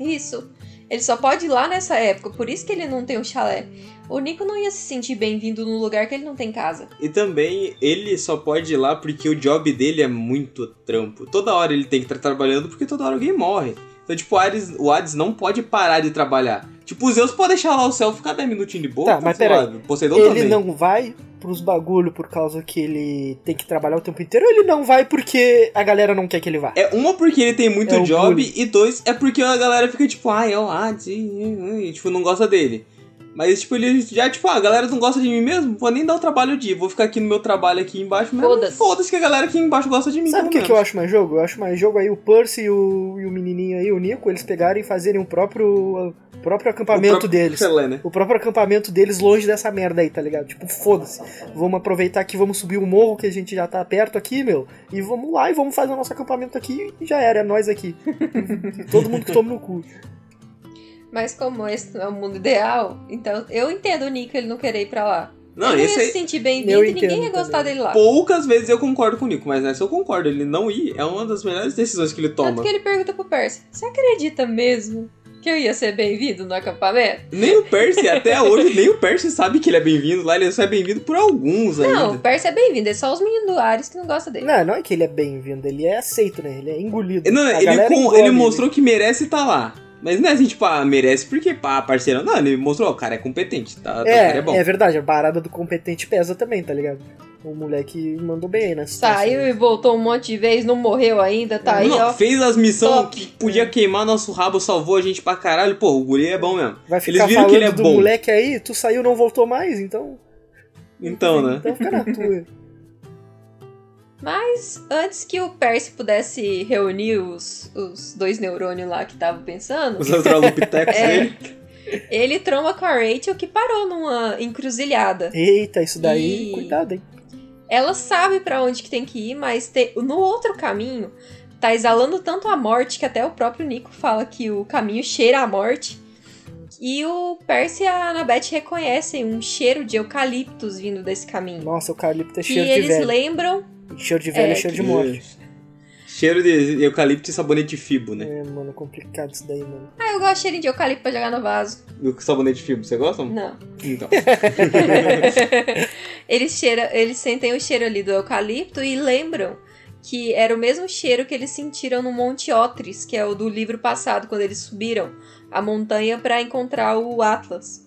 Isso. Ele só pode ir lá nessa época. Por isso que ele não tem um chalé. O Nico não ia se sentir bem-vindo num lugar que ele não tem casa. E também, ele só pode ir lá porque o job dele é muito trampo. Toda hora ele tem que estar trabalhando porque toda hora alguém morre. Então, tipo, o Hades, o Hades não pode parar de trabalhar. Tipo, o Zeus pode deixar lá o céu ficar 10 minutinhos de boa. Tá, mas peraí. Ele também. não vai pros bagulho por causa que ele tem que trabalhar o tempo inteiro ou ele não vai porque a galera não quer que ele vá? É uma porque ele tem muito É o job e dois é porque a galera fica tipo, ai, ó, ah, sim, e, tipo, não gosta dele. Mas, tipo, ele já, tipo, ah, a galera não gosta de mim mesmo, vou nem dar o trabalho de ir, vou ficar aqui no meu trabalho aqui embaixo mesmo. Foda-se. Foda-se que a galera aqui embaixo gosta de mim, Sabe o que, que eu acho mais jogo? Eu acho mais jogo aí o Percy e o, e o menininho aí, o Nico, eles pegarem e fazerem o próprio, o próprio O acampamento próprio deles. Pelé, né? O próprio acampamento deles longe dessa merda aí, tá ligado? Tipo, foda-se. Vamos aproveitar aqui, vamos subir o morro que a gente já tá perto aqui, meu. E vamos lá e vamos fazer o nosso acampamento aqui e já era, é nós aqui. Todo mundo que toma no cu. Mas como esse não é o mundo ideal, então eu entendo o Nico ele não querer ir pra lá. Não, ele não esse ia aí, se sentir bem-vindo e ninguém ia gostar também. dele lá. poucas vezes eu concordo com o Nico, mas nessa eu concordo, ele não ir é uma das melhores decisões que ele Tanto toma. que ele pergunta pro Percy, você acredita mesmo que eu ia ser bem-vindo no acampamento? Nem o Percy, até hoje, nem o Percy sabe que ele é bem-vindo lá, ele só é bem-vindo por alguns Não, o ainda. Percy é bem-vindo, é só os meninos do Ares que não gostam dele. Não, não é que ele é bem-vindo, ele é aceito, né? Ele é engolido. Não, ele, com- ele mostrou que merece estar lá. Mas não é assim, tipo, ah, merece porque, pá, parceiro. Não, ele mostrou, ó, o cara é competente, tá? o É, é bom. é verdade, a parada do competente pesa também, tá ligado? O moleque mandou bem aí situação. Saiu e voltou um monte de vez, não morreu ainda, tá aí, Não, ó. fez as missões que podia queimar nosso rabo, salvou a gente pra caralho. Pô, o guri é bom mesmo. Vai Eles ficar viram falando que ele é do bom. moleque aí, tu saiu não voltou mais, então. Então, né? Então fica na tua. Mas antes que o Percy pudesse reunir os, os dois neurônios lá que estavam pensando, Os Australopithecus É. dele. ele tromba com a Rachel que parou numa encruzilhada. Eita, isso daí, E- cuidado, hein? Ela sabe pra onde que tem que ir, mas te- no outro caminho tá exalando tanto a morte que até o próprio Nico fala que o caminho cheira a morte. E o Percy e a Annabeth reconhecem um cheiro de eucaliptos vindo desse caminho. Nossa, o eucalipto é cheiro de eles velho. lembram. Cheiro de velho é, É, cheiro de que- morte. Cheiro de eucalipto e sabonete fibo, né? É, mano, complicado isso daí, mano. Ah, eu gosto de cheirinho de eucalipto pra jogar no vaso. O sabonete fibo, você gosta? Não. Então. eles, cheira, eles sentem o cheiro ali do eucalipto e lembram que era o mesmo cheiro que eles sentiram no Monte Otris, que é o do livro passado, quando eles subiram a montanha para encontrar o Atlas.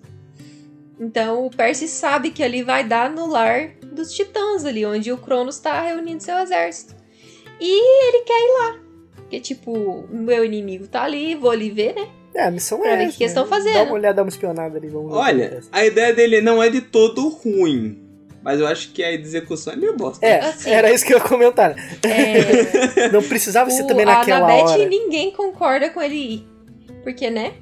Então o Percy sabe que ali vai dar no lar dos titãs ali, onde o Cronos está reunindo seu exército. E ele quer ir lá. Porque, tipo, meu inimigo tá ali, vou ali ver, né? É, a missão Pra é ver essa, que eles né? estão fazendo. Dá uma olhada, dá uma espionada ali, vamos Olha, a ideia dele não é de todo ruim. Mas eu acho que a execução é meio bosta. É, Assim. era isso que eu ia comentar. É, Não precisava ser também a naquela Annabeth, hora. ninguém concorda com ele ir. Porque, né?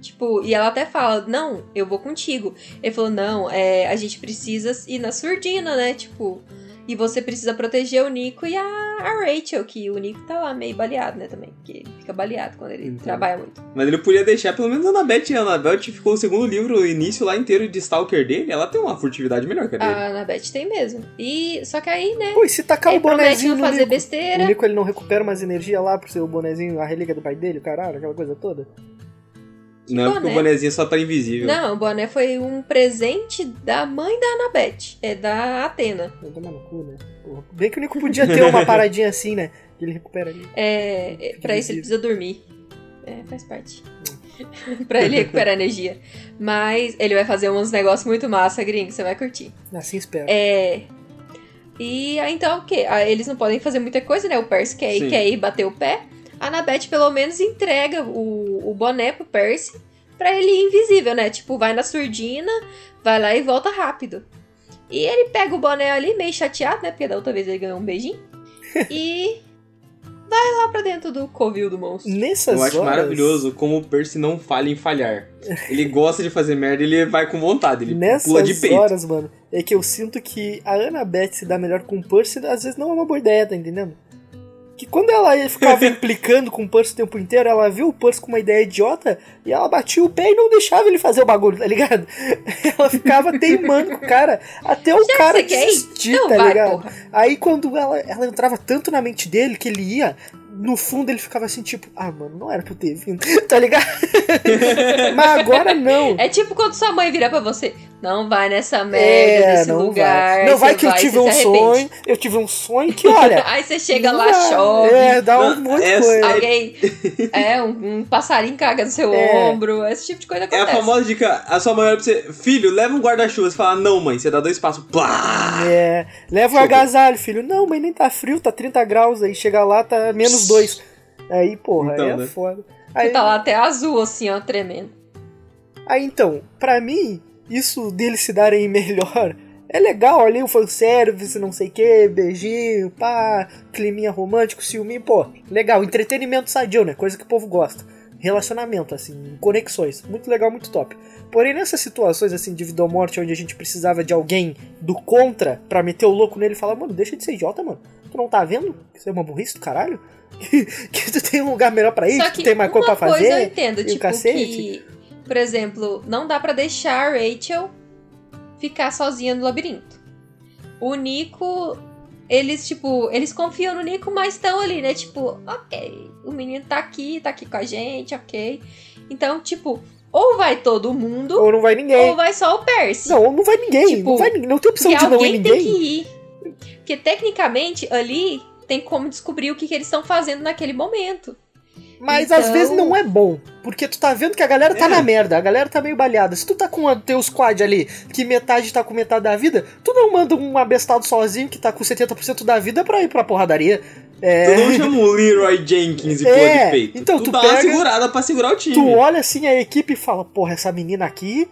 Tipo, e ela até fala, não, eu vou contigo. Ele falou, não, é, a gente precisa ir na surdina, né? Tipo, e você precisa proteger o Nico e a, a Rachel, que o Nico tá lá meio baleado, né, também. Porque ele fica baleado quando ele Então. trabalha muito. Mas ele podia deixar pelo menos a Annabeth. A Annabeth ficou o segundo livro, o início lá inteiro de Stalker dele. Ela tem uma furtividade melhor que a dele. A Annabeth tem mesmo. E, só que aí, né, Pô, e se tacar o bonezinho não no fazer Nico? besteira. O Nico ele não recupera mais energia lá pro seu bonezinho, a relíquia do pai dele, caralho, aquela coisa toda? Não é porque boné? o bonezinho só tá invisível. Não, o boné foi um presente da mãe da Annabeth. É da Atena. No cu, né? Porra. Bem que o Nico podia ter uma paradinha assim, né? Que ele recupera ali. É, é, Fica pra isso ele precisa dormir. É, faz parte. pra ele recuperar energia. Mas ele vai fazer uns negócios muito massa, gringo, você vai curtir. Assim espera. É. E aí, então o quê? Ah, Eles não podem fazer muita coisa, né? O Percy quer ir, quer ir bater o pé. A Annabeth pelo menos entrega o, o boné pro Percy pra ele ir invisível, né? Tipo, vai na surdina, vai lá e volta rápido. E ele pega o boné ali, meio chateado, né? Porque da outra vez ele ganhou um beijinho. e vai lá pra dentro do covil do monstro. Nessas Eu acho horas... maravilhoso como o Percy não falha em falhar. Ele gosta de fazer merda, ele vai com vontade, ele Nessas pula de peito. horas, mano, é que eu sinto que a Annabeth se dá melhor com o Percy, às vezes não é uma boa ideia, tá entendendo? Que quando ela ficava implicando com o Percy o tempo inteiro, ela viu o Percy com uma ideia idiota e ela batia o pé e não deixava ele fazer o bagulho, tá ligado? Ela ficava teimando com o cara até o Já que cara desistir, Não tá vai, ligado? porra. Aí quando ela, ela entrava tanto na mente dele que ele ia, no fundo ele ficava assim, tipo, ah, mano, não era pra eu ter vindo, tá ligado? Mas agora não. É tipo quando sua mãe virar pra você. Não vai nessa merda É, desse não lugar. vai. Não vai que eu vai, tive você um sonho. Eu tive um sonho que, olha. Aí você chega lá, vai. chove. É, dá um monte de essa- coisa. Alguém. É, um, um passarinho caga no seu É. ombro. Esse tipo de coisa É a acontece. famosa dica, a sua mãe olha pra você, filho, leva um guarda-chuva. Você fala, não, mãe, você dá dois passos, plá! É, leva o Choveu. agasalho, filho. Não, mas nem tá frio, tá 30 graus aí. Chega lá, tá menos 2. Aí, porra, Então, aí é né? foda. Você Aí, tá lá até azul, assim, ó, tremendo. aí, então, pra mim, isso deles se darem melhor é legal ali, o fanservice, não sei o que, beijinho, pá, climinha romântico, ciúminho, pô, legal. Entretenimento sadio, né? Coisa que o povo gosta. Relacionamento, assim, conexões. Muito legal, muito top. Porém, nessas situações, assim, de vida ou morte, onde a gente precisava de alguém do contra pra meter o louco nele e falar, mano, deixa de ser idiota, mano. Tu não tá vendo que isso é uma burrice do caralho? que tu tem um lugar melhor pra ir, que que tu tem mais coisa pra coisa eu fazer. entendo, tipo, cacete. que, por exemplo, não dá pra deixar a Rachel ficar sozinha no labirinto. O Nico, eles, tipo, eles confiam no Nico, mas estão ali, né? Tipo, ok, o menino tá aqui, tá aqui com a gente, ok. Então, tipo, ou vai todo mundo, Ou não vai ninguém. ou vai só o Percy. Não, não vai ninguém. Tipo, não, vai, ninguém. não tem opção de não ir alguém tem ninguém. que ir. Porque tecnicamente ali tem como descobrir o que, que eles estão fazendo naquele momento. Mas Então- às vezes não é bom. Porque tu tá vendo que a galera tá É. na merda, a galera tá meio balhada. Se tu tá com o teu squad ali, que metade tá com metade da vida, tu não manda um abestado sozinho que tá com 70% da vida pra ir pra porradaria. É. Tu não chama o Leroy Jenkins e É, pula de peito. então tu, tu dá uma pega- segurada pra segurar o time. Tu olha assim a equipe e fala, porra, essa menina aqui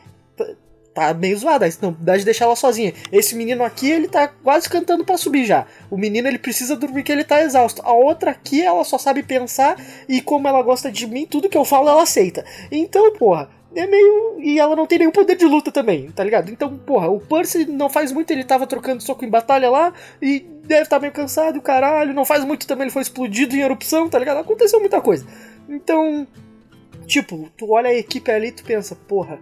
tá- tá meio zoada, não dá de deixar ela sozinha. Esse menino aqui, ele tá quase cantando pra subir já. O menino, ele precisa dormir que ele tá exausto. A outra aqui, ela só sabe pensar e como ela gosta de mim, tudo que eu falo ela aceita. Então, porra, é meio... E ela não tem nenhum poder de luta também, tá ligado? Então, porra, o Percy não faz muito, ele tava trocando soco em batalha lá e deve estar meio cansado, caralho. Não faz muito também, ele foi explodido em erupção, tá ligado? Aconteceu muita coisa. Então, Tipo, tu olha a equipe ali e tu pensa, porra,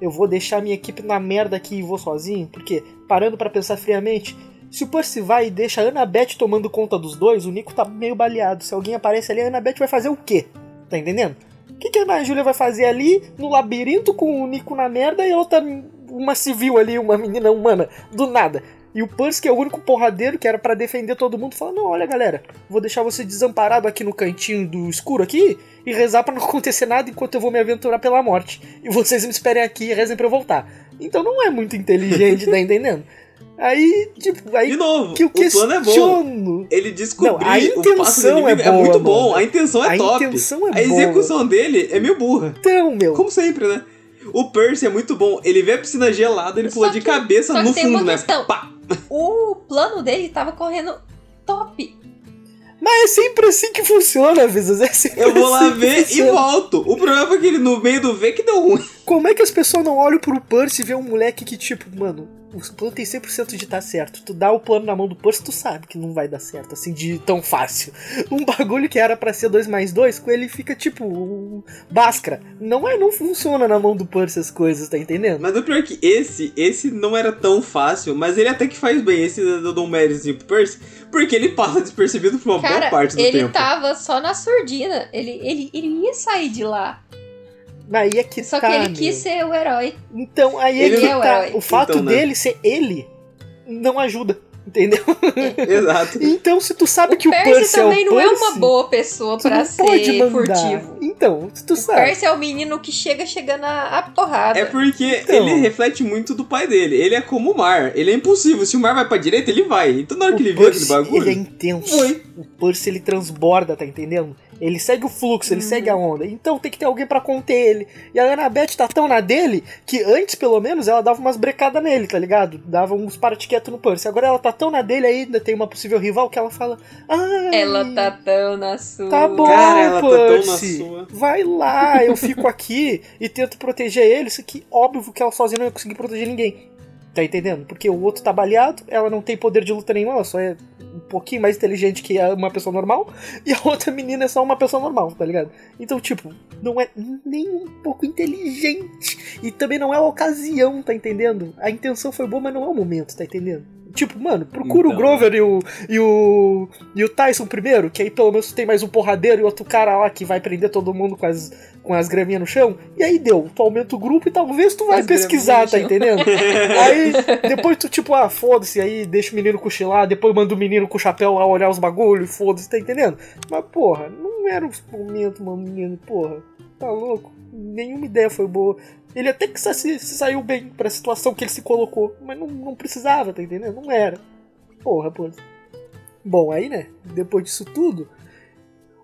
eu vou deixar minha equipe na merda aqui e vou sozinho? Porque, parando pra pensar friamente, se o Percy vai e deixa a Annabeth tomando conta dos dois, o Nico tá meio baleado. Se alguém aparece ali, a Annabeth vai fazer o quê? Tá entendendo? O que, que a Ana Júlia vai fazer ali no labirinto com o Nico na merda e outra, uma civil ali, uma menina humana, do nada? E o Percy, que é o único porradeiro que era pra defender todo mundo, fala: Não, olha galera, vou deixar você desamparado aqui no cantinho do escuro aqui e rezar pra não acontecer nada enquanto eu vou me aventurar pela morte. E vocês me esperem aqui e rezem pra eu voltar. Então não é muito inteligente, tá entendendo? Aí, tipo, aí De novo, que eu o plano é bom. Ele descobriu Não, a o passo do intenção é inimigo. É, boa, muito bom, mano. a intenção é A top. intenção é a boa. execução dele é meio burra. Então, meu. Como sempre, né? O Percy é muito bom. Ele vê a piscina gelada, ele pula de cabeça só que no tem fundo, uma né? questão. Pá! O plano dele tava correndo top. Mas é sempre assim que funciona, Visas. É sempre Eu vou lá assim que ver e funciona. volto. O problema foi que ele no meio do V que deu ruim. Como é que as pessoas não olham pro Percy e vê um moleque que, tipo, mano, o plano tem 100% de estar certo. Tu dá o plano na mão do Percy, tu sabe que não vai dar certo, assim, de tão fácil. Um bagulho que era pra ser 2 mais 2, com ele fica, tipo, um báscara. Não é, não funciona na mão do Percy as coisas, tá entendendo? Mas o pior é que esse, esse não era tão fácil, mas ele até que faz bem. Esse eu dou um méritozinho pro Percy, porque ele passa despercebido por uma boa Cara, parte do ele tempo. tava só na surdina. Ele, ele, ele ia sair de lá. Aí é que Só tá, que ele meu. quis ser o herói. Então, aí é Ele que é o tá. herói. O fato Então, né? dele ser ele não ajuda, entendeu? Exato. Então, se tu sabe que o Percy Percy é o também não é uma Percy, boa pessoa não ser furtivo. Então, se tu O sabe. Percy é o menino que chega chegando a, a porrada. É porque Então. ele reflete muito do pai dele. Ele é como o mar. Ele é impulsivo. Se o mar vai pra direita, ele vai. Então na hora que O ele viu aquele Percy, bagulho. ele é intenso. Foi. O Percy, ele transborda, tá entendendo? Ele segue o fluxo, ele Uhum. segue a onda. Então tem que ter alguém pra conter ele. E a Annabeth tá tão na dele que antes, pelo menos, ela dava umas brecadas nele, tá ligado? Dava uns paratiquetos no Percy. Agora ela tá tão na dele aí, ainda tem uma possível rival que ela fala. Ai, Ela tá tão na sua. Tá bom, Cara, ela tá tão na Percy. sua. Vai lá, eu fico aqui e tento proteger ele. Isso aqui, óbvio que ela sozinha não ia conseguir proteger ninguém. Tá entendendo? Porque o outro tá baleado, ela não tem poder de luta nenhum, ela só é um pouquinho mais inteligente que uma pessoa normal, e a outra menina é só uma pessoa normal, tá ligado? Então, tipo, não é nem um pouco inteligente. E também não é a ocasião, tá entendendo? A intenção foi boa, mas não é o momento, tá entendendo? Tipo, mano, procura o Então. Grover e o, e o. e o Tyson primeiro, que aí pelo menos tem mais um porradeiro e outro cara lá que vai prender todo mundo com as, com as graminhas no chão. E aí deu. Tu aumenta o grupo e talvez tu vai As pesquisar, tá entendendo? aí depois tu, tipo, ah, foda-se, aí deixa o menino cochilar, depois manda o menino com o chapéu lá olhar os bagulhos, foda-se, tá entendendo? Mas, porra, não era o momento, mano, menino, porra. Tá louco? Nenhuma ideia foi boa. Ele até que se, se saiu bem pra situação que ele se colocou, mas não, não precisava, tá entendendo? Não era. Porra, pô. Bom, aí, né, depois disso tudo,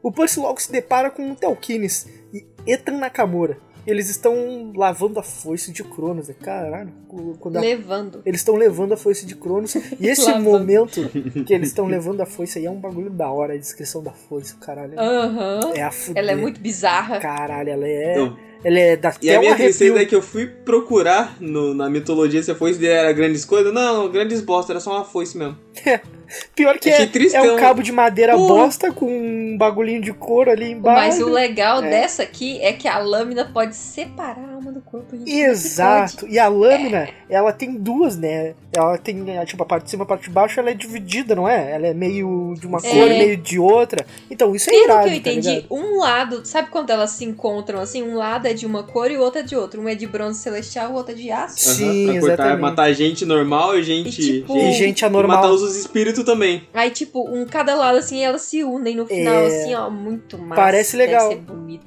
o Percy logo se depara com o Telkines e Ethan Nakamura. Eles estão lavando a foice de Cronos, né? Caralho. Quando a Levando. eles estão levando a foice de Cronos. E esse momento que eles estão levando a foice aí é um bagulho da hora, a descrição da foice, caralho. Aham. É a fuder. Ela é muito bizarra. Caralho, ela é. Eu- Ela é da E a minha tristeza arrepio. é que eu fui procurar no- na mitologia se a foice dele era grandes coisas. Não, grandes bosta, era só uma foice mesmo. Pior que é, é um cabo de madeira Porra. bosta com um bagulhinho de couro ali embaixo. Mas o legal É. dessa aqui é que a lâmina pode separar a alma do corpo. gente. Exato. E a lâmina, É. ela tem duas, né? Ela tem, né, tipo, a parte de cima e a parte de baixo, ela é dividida, não é? Ela é meio de uma É. cor, meio de outra. Então, isso é Pelo irado, que eu tá entendi, ligado? um lado, sabe quando elas se encontram assim? Um lado é de uma cor e o outro é de outro. Um é de bronze celestial, o outro é de aço. Sim, pra cortar, exatamente. matar gente normal e gente. E, tipo, E gente, gente e anormal. matar os espíritos também. Aí, tipo, um cada lado assim, elas se unem no final, É. assim, ó, muito massa. Parece legal.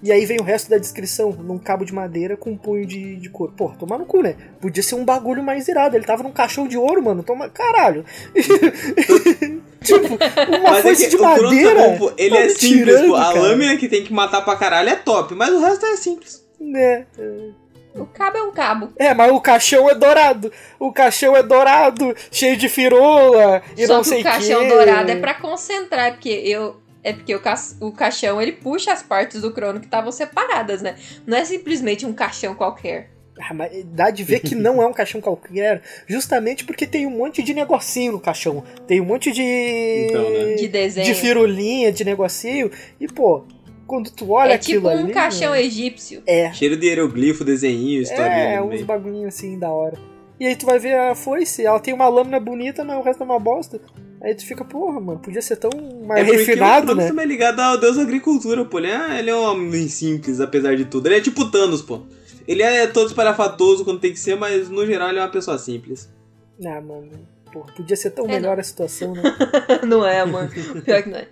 E aí vem o resto da descrição, num cabo de madeira com um punho de, de couro. Pô, tomar no cu, né? Podia ser um bagulho mais irado. Ele tava num caixão de ouro, mano. Toma. Caralho. tipo, uma Mas é foice que de madeira. é. Ele tá é simples, tirando, pô. A cara. lâmina que tem que matar pra caralho é top, mas o resto é simples. Né? O cabo é um cabo. É, mas o caixão é dourado. O caixão é dourado, cheio de firola e Só não que sei o caixão quê. dourado é pra concentrar, porque eu. É porque o, ca... o caixão ele puxa as partes do crono que estavam separadas, né? Não é simplesmente um caixão qualquer. Ah, mas dá de ver que não é um caixão qualquer, justamente porque tem um monte de negocinho no caixão. Tem um monte de. Então, né? De desenho. de firulinha, de negocinho. E, pô, quando tu olha é aquilo tipo um ali. caixão né? egípcio. É, Cheiro de hieroglifo, desenho, historinha. é, uns bagulhinhos assim da hora. E aí tu vai ver a foice, ela tem uma lâmina bonita, mas o resto é uma bosta. Aí tu fica, porra, mano, podia ser tão mais É refinado, né? também é ligado ao deus da agricultura, pô. Ele é, ele é um homem simples, apesar de tudo. Ele é tipo Thanos, pô. Ele é todo espalhafatoso quando tem que ser, mas no geral ele é uma pessoa simples. Ah, mano, porra, podia ser tão É, melhor a situação, né? não é, amor. Pior que não é.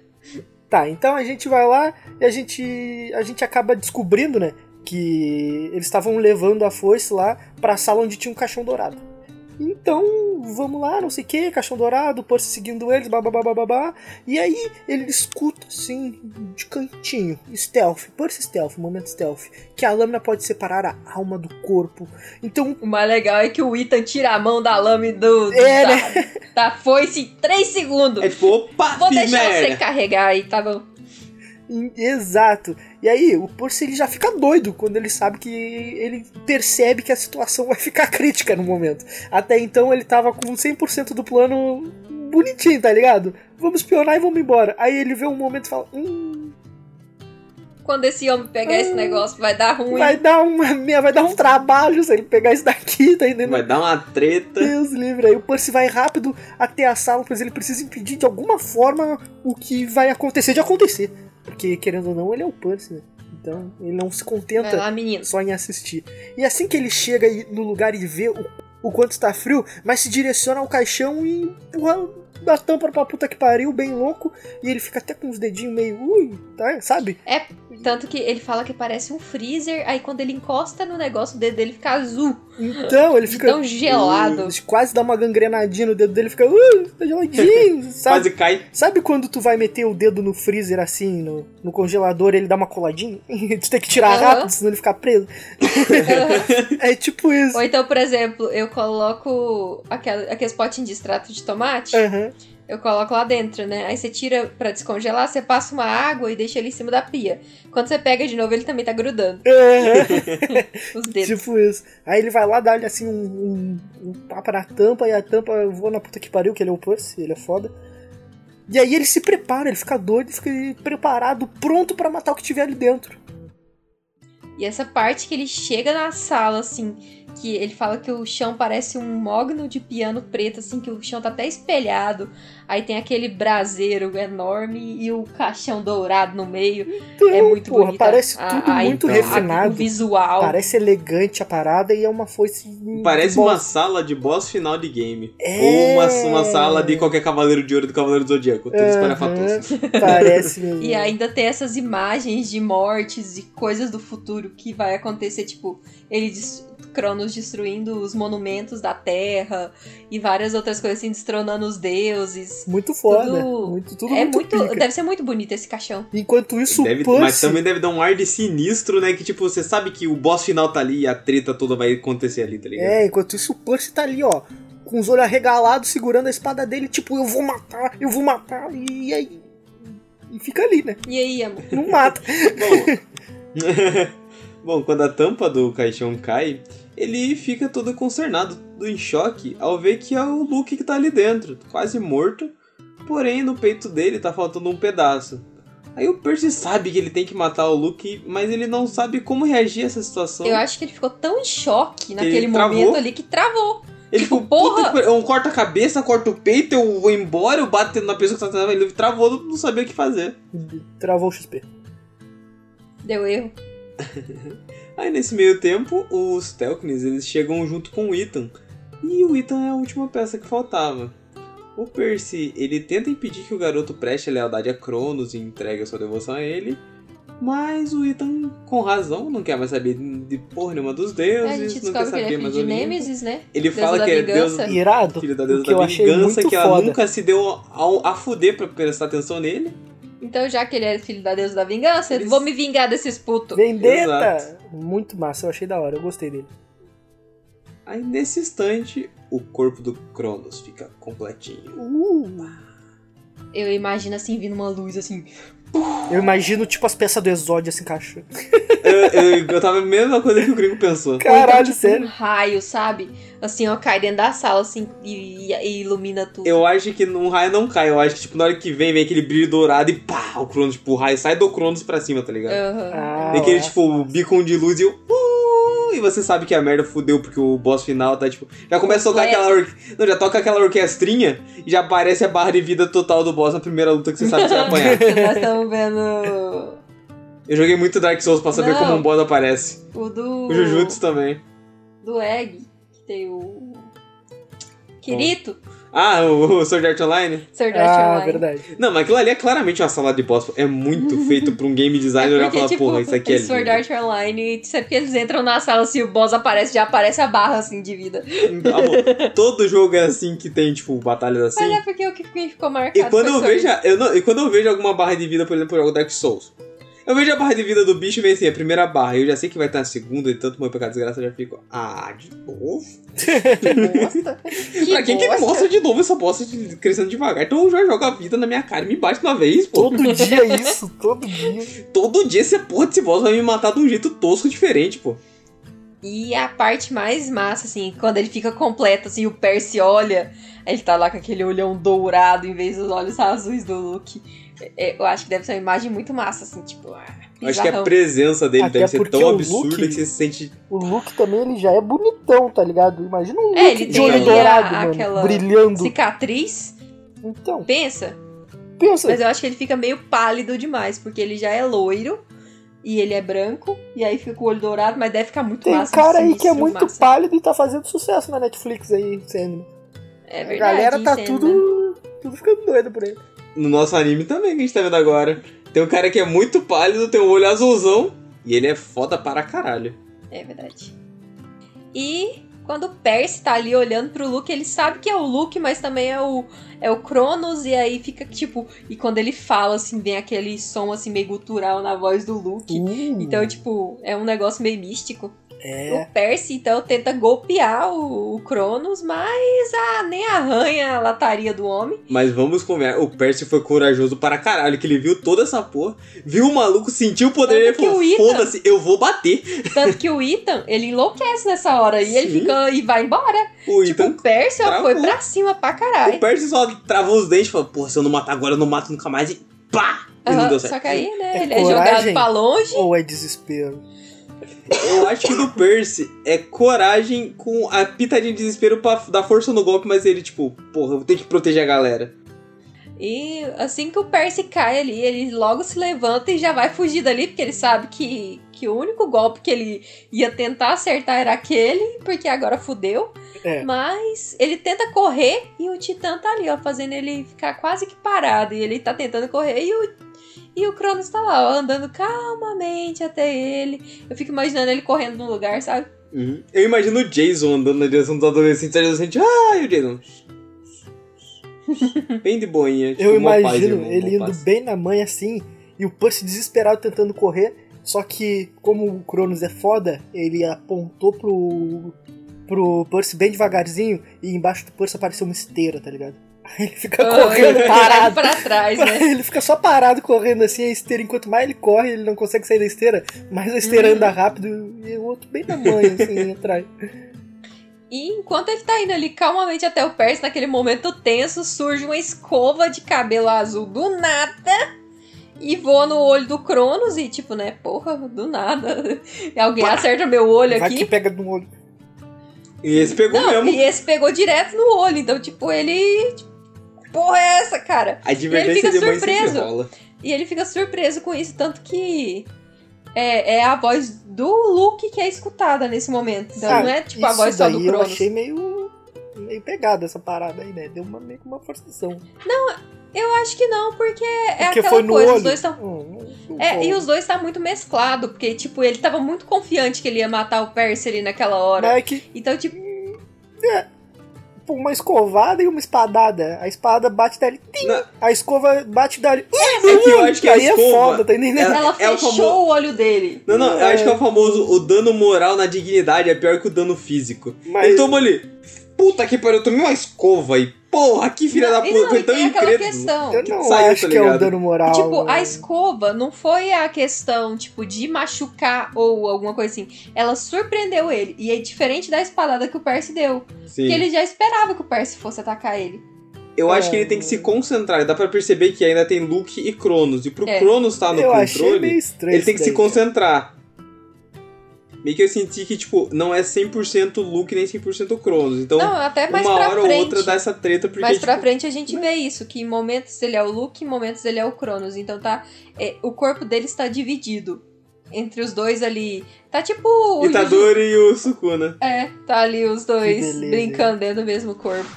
Tá, então a gente vai lá e a gente a gente acaba descobrindo, né, que eles estavam levando a foice lá pra sala onde tinha um caixão dourado. Então, vamos lá, não sei o que, caixão dourado, Percy seguindo eles, babá. E aí ele escuta assim, de cantinho, stealth, Percy stealth, momento stealth, que a lâmina pode separar a alma do corpo. Então, O mais legal é que o Ethan tira a mão da lâmina do, É, da, da foice em 3 segundos. É tipo, opa, Vou deixar merda. você carregar aí, tá bom? Exato. E aí, o Percy ele já fica doido quando ele sabe que ele percebe que a situação vai ficar crítica no momento. Até então ele tava com 100% do plano bonitinho, tá ligado? Vamos espionar e vamos embora. Aí ele vê um momento e fala: Hum, Quando esse homem pegar esse negócio, vai dar ruim. vai dar, uma, vai dar um trabalho se ele pegar isso daqui, tá entendendo? Vai dar uma treta. Deus livre. Aí o Percy vai rápido até a sala, pois ele precisa impedir de alguma forma o que vai acontecer de acontecer. Porque, querendo ou não, ele é o Percy, né? Então, ele não se contenta lá, menino. só em assistir. E assim que ele chega no lugar e vê o, o quanto está frio, mas se direciona ao caixão e empurra da tampa pra puta que pariu, bem louco, e ele fica até com os dedinhos meio, ui, tá, sabe? Tanto que ele fala que parece um freezer, aí quando ele encosta no negócio, o dedo dele fica azul. Então, ele fica tão gelado. uh, quase dá uma gangrenadinha no dedo dele, fica, uh, tá geladinho, sabe? Quase cai. Sabe quando tu vai meter o dedo no freezer assim, no, no congelador, e ele dá uma coladinha? tu tem que tirar rápido, senão ele fica preso. é tipo isso. Ou então, por exemplo, eu coloco aquela, aqueles potinhos de extrato de tomate, Aham. Eu coloco lá dentro, né? Aí você tira pra descongelar, você passa uma água e deixa ele em cima da pia. Quando você pega de novo, ele também tá grudando Aham. os dedos. Tipo isso. Aí ele vai lá, dá-lhe assim um, um, um tapa na tampa e a tampa voa na puta que pariu, que ele é o Percy, ele é foda. E aí ele se prepara, ele fica doido, fica preparado, pronto pra matar o que tiver ali dentro. E essa parte que ele chega na sala, assim, que ele fala que o chão parece um mogno de piano preto, assim, que o chão tá até espelhado. Aí tem aquele braseiro enorme e o caixão dourado no meio. Então, é muito porra, bonito. parece a- tudo a- muito a- refinado. O visual. Parece elegante a parada e é uma foice. Parece boss. uma sala de boss final de game. É. Ou uma, uma sala de qualquer Cavaleiro de Ouro do Cavaleiro do Zodíaco. Tudo espalhafatoso. Aham, Parece mesmo. E ainda tem essas imagens de mortes e coisas do futuro que vai acontecer, tipo, ele des- Cronos destruindo os monumentos da Terra e várias outras coisas assim, destronando os deuses. Muito foda. Tudo- Muito, tudo é muito, muito. Deve ser muito bonito esse caixão. Enquanto isso, Deve- o Pussy... mas também deve dar um ar de sinistro, né? Que tipo, você sabe que o boss final tá ali e a treta toda vai acontecer ali, tá ligado? É, enquanto isso o Percy tá ali, ó, com os olhos arregalados, segurando a espada dele, tipo, eu vou matar, eu vou matar, e aí. E fica ali, né? E aí, amor? Não mata. Bom, Bom, quando a tampa do caixão cai, ele fica todo concernado, todo em choque, ao ver que é o Luke que tá ali dentro, quase morto, porém no peito dele tá faltando um pedaço. Aí o Percy sabe que ele tem que matar o Luke, mas ele não sabe como reagir a essa situação. Eu acho que ele ficou tão em choque Ele naquele momento ali que travou. Ele tipo, ficou, puta porra! eu corto a cabeça, corto o peito, eu vou embora, eu bato na pessoa que tá tentando, ele travou, não sabia o que fazer. Travou o XP. Deu erro. Aí nesse meio tempo, os Telkins eles chegam junto com o Ethan. E o Ethan é a última peça que faltava. O Percy, ele tenta impedir que o garoto preste a lealdade a Cronos e entregue a sua devoção a ele. Mas o Ethan, com razão, não quer mais saber de porra nenhuma dos É, a deuses, gente não quer descobre que saber ele é filho mais de. Nêmesis, né? Ele Deus fala da que é deus, vingança. Irado. filho da o deusa que eu da vingança, que ela foda. nunca se deu a, a fuder pra prestar atenção nele. Então, já que ele é filho da deusa da vingança, Eles- vou me vingar desses putos. Vendetta! Muito massa, eu achei da hora, eu gostei dele. Aí nesse instante, o corpo do Cronos fica completinho. Uh, Eu imagino assim, vindo uma luz assim. eu imagino, tipo, as peças do Exódio se encaixando. eu, eu, eu tava a mesma coisa que o gringo pensou. ou Caralho, então, tipo, sério. um raio, sabe? Assim, ó, cai dentro da sala, assim, e, e ilumina tudo. Eu acho que um raio não cai, eu acho que tipo, na hora que vem, vem aquele brilho dourado e pá, o Cronos, tipo, o raio sai do Cronos pra cima, tá ligado? Aham. Ah, Tem aquele, ó. tipo, beacon de luz e o. Uh, e você sabe que a merda fudeu, porque o boss final tá, tipo. Já começa a tocar aquela. Or... Não, já toca aquela orquestrinha e já aparece a barra de vida total do boss na primeira luta que você sabe que você vai apanhar. Nós estamos vendo Eu joguei muito Dark Souls pra saber Não. como um boss aparece. o do. O Jujutsu também. Do Egg, que tem o. Kirito, Ah, o, o Sword Art Online? Sword Art Ah, Online. verdade. Não, mas aquilo ali é claramente uma sala de boss. É muito feito pra um game designer É olhar e falar, tipo, porra, isso aqui é em Sword lindo. Art Online, sempre que eles entram na sala, assim, o boss aparece, já aparece a barra, assim, de vida. Então, amor, todo jogo é assim que tem, tipo, batalhas assim. Mas é porque o que ficou marcado E quando foi eu vejo, a- eu não, e quando eu vejo alguma barra de vida, por exemplo, eu jogo Dark Souls. Eu vejo a barra de vida do bicho e vem assim, a primeira barra, eu já sei que vai estar na segunda, e tanto meu pecado desgraça, eu já fico, ah, de novo? Que bosta. Que pra quem que bosta. mostra de novo essa bosta de- crescendo devagar? Então eu já jogo a vida na minha cara e me bate uma vez, pô. Todo dia isso, todo dia. Todo dia esse porra desse boss vai me matar de um jeito tosco diferente, pô. E a parte mais massa, assim, quando ele fica completo, assim, o Percy olha, ele tá lá com aquele olhão dourado em vez dos olhos azuis do Luke. É, Eu acho que deve ser uma imagem muito massa, assim, tipo, ah, Eu Acho que a presença dele Até deve ser tão absurda Luke- que você se sente. O Luke também, ele já é bonitão, tá ligado? Imagina um É, ele de tem olho dourado, a- mano, aquela brilhando. cicatriz. Então, Pensa, pensa. mas eu acho que ele fica meio pálido demais, porque ele já é loiro e ele é branco, e aí fica o olho dourado, mas deve ficar muito Tem massa. cara aí que é muito massa. pálido e tá fazendo sucesso na Netflix aí, Sandman. É A verdade. galera tá tudo, tudo ficando doido por ele. No nosso anime também, que a gente tá vendo agora. Tem um cara que é muito pálido, tem um olho azulzão, e ele é foda para caralho. É verdade. E quando o Percy tá ali olhando pro Luke, ele sabe que é o Luke, mas também é o, é o Cronos, e aí fica tipo. E quando ele fala, assim, vem aquele som assim meio gutural na voz do Luke. Uh, Então, tipo, é um negócio meio místico. É. O Percy, então, tenta golpear o, o Cronos, mas ah, nem arranha a lataria do homem. Mas vamos conversar. O Percy foi corajoso para caralho, que ele viu toda essa porra, viu o maluco, sentiu o poder e ele falou: foda-se, eu vou bater. Tanto que o Ethan, ele enlouquece nessa hora e ele Sim. fica e vai embora. O tipo, Ethan. o Percy ó, foi pra cima pra caralho. O Percy só travou os dentes e falou: porra, se eu não matar agora, eu não mato nunca mais. E pá! E não Aham, deu certo. Só que aí, né, É ele é coragem. jogado pra longe. Ou é desespero? Eu acho que do Percy é coragem com a pitadinha de desespero pra dar força no golpe, mas ele, tipo, porra, eu vou ter que proteger a galera. E assim que o Percy cai ali, ele logo se levanta e já vai fugir dali, porque ele sabe que, que o único golpe que ele ia tentar acertar era aquele, porque agora fudeu. É. Mas ele tenta correr e o Titã tá ali, ó, fazendo ele ficar quase que parado. E ele tá tentando correr e o, e o Cronos tá lá, ó, andando calmamente até ele. Eu fico imaginando ele correndo num lugar, sabe? Uhum. Eu imagino o Jason andando na direção dos adolescentes, e adolescentes, ah, e o Jason. Bem de boinha. Tipo, Eu mó paz, imagino irmão, ele indo paz. bem na mãe assim, e o Percy desesperado tentando correr. Só que, como o Cronos é foda, ele apontou pro, pro Percy bem devagarzinho, e embaixo do Percy apareceu uma esteira, tá ligado? Aí ele fica correndo Cai parado. pra trás, né? Ele fica só parado correndo assim, a esteira, enquanto mais ele corre, ele não consegue sair da esteira, mais a esteira Uhum. anda rápido e o outro bem na mãe, assim, atrás. E enquanto ele tá indo ali calmamente até o Percy, naquele momento tenso, surge uma escova de cabelo azul do nada e voa no olho do Cronos e tipo, né, porra, do nada. Alguém Pá! acerta meu olho Vai aqui. que pega no olho. E esse pegou Não, mesmo. e esse pegou direto no olho, então tipo, ele... tipo, Porra é essa, cara? A fica de mãe surpreso. rola. E ele fica surpreso com isso, tanto que é, é a voz do Luke que é escutada nesse momento. Então Ah, não é tipo a voz só do daí eu Cronos. achei meio, meio pegada essa parada aí, né? Deu uma, meio que uma forçação. Eu acho que não, porque é Porque aquela foi no coisa, olho. os dois estão Hum, não É, e os dois tá muito mesclado, porque, tipo, ele tava muito confiante que ele ia matar o Percy ali naquela hora. Mas é que Então, tipo, pô, uma escovada e uma espadada. A espada bate dali, tim, Não. a escova bate dali. É que eu acho que a aí é escova- foda, tá entendendo? Ela- ela é o fechou famo- o olho dele. Não, não, eu acho que é o famoso o dano moral na dignidade é pior que o dano físico. Mas- Ele tomou ali. Puta que pariu, eu tomei uma escova e porra, que filha da puta, não, e tão questão. Eu não saiu, acho tá que é um dano moral. Tipo, a escova não foi a questão, tipo, de machucar ou alguma coisa assim. Ela surpreendeu ele. E é diferente da espadada que o Percy deu. Sim. Que ele já esperava que o Percy fosse atacar ele. Eu acho É. que ele tem que se concentrar. Dá pra perceber que ainda tem Luke e Cronos. E pro É. Cronos estar no eu controle, ele tem que se concentrar. Meio que eu senti que, tipo, não é 100% Luke nem 100% Cronos. Então, não, até mais uma pra hora frente. ou outra dá essa treta, porque, Mais tipo, pra frente a gente vê isso, que em momentos ele é o Luke, em momentos ele é o Cronos. Então tá. é, o corpo dele está dividido. Entre os dois ali. Tá tipo. o Itadori e o Sukuna. É, tá ali os dois brincando dentro do mesmo corpo.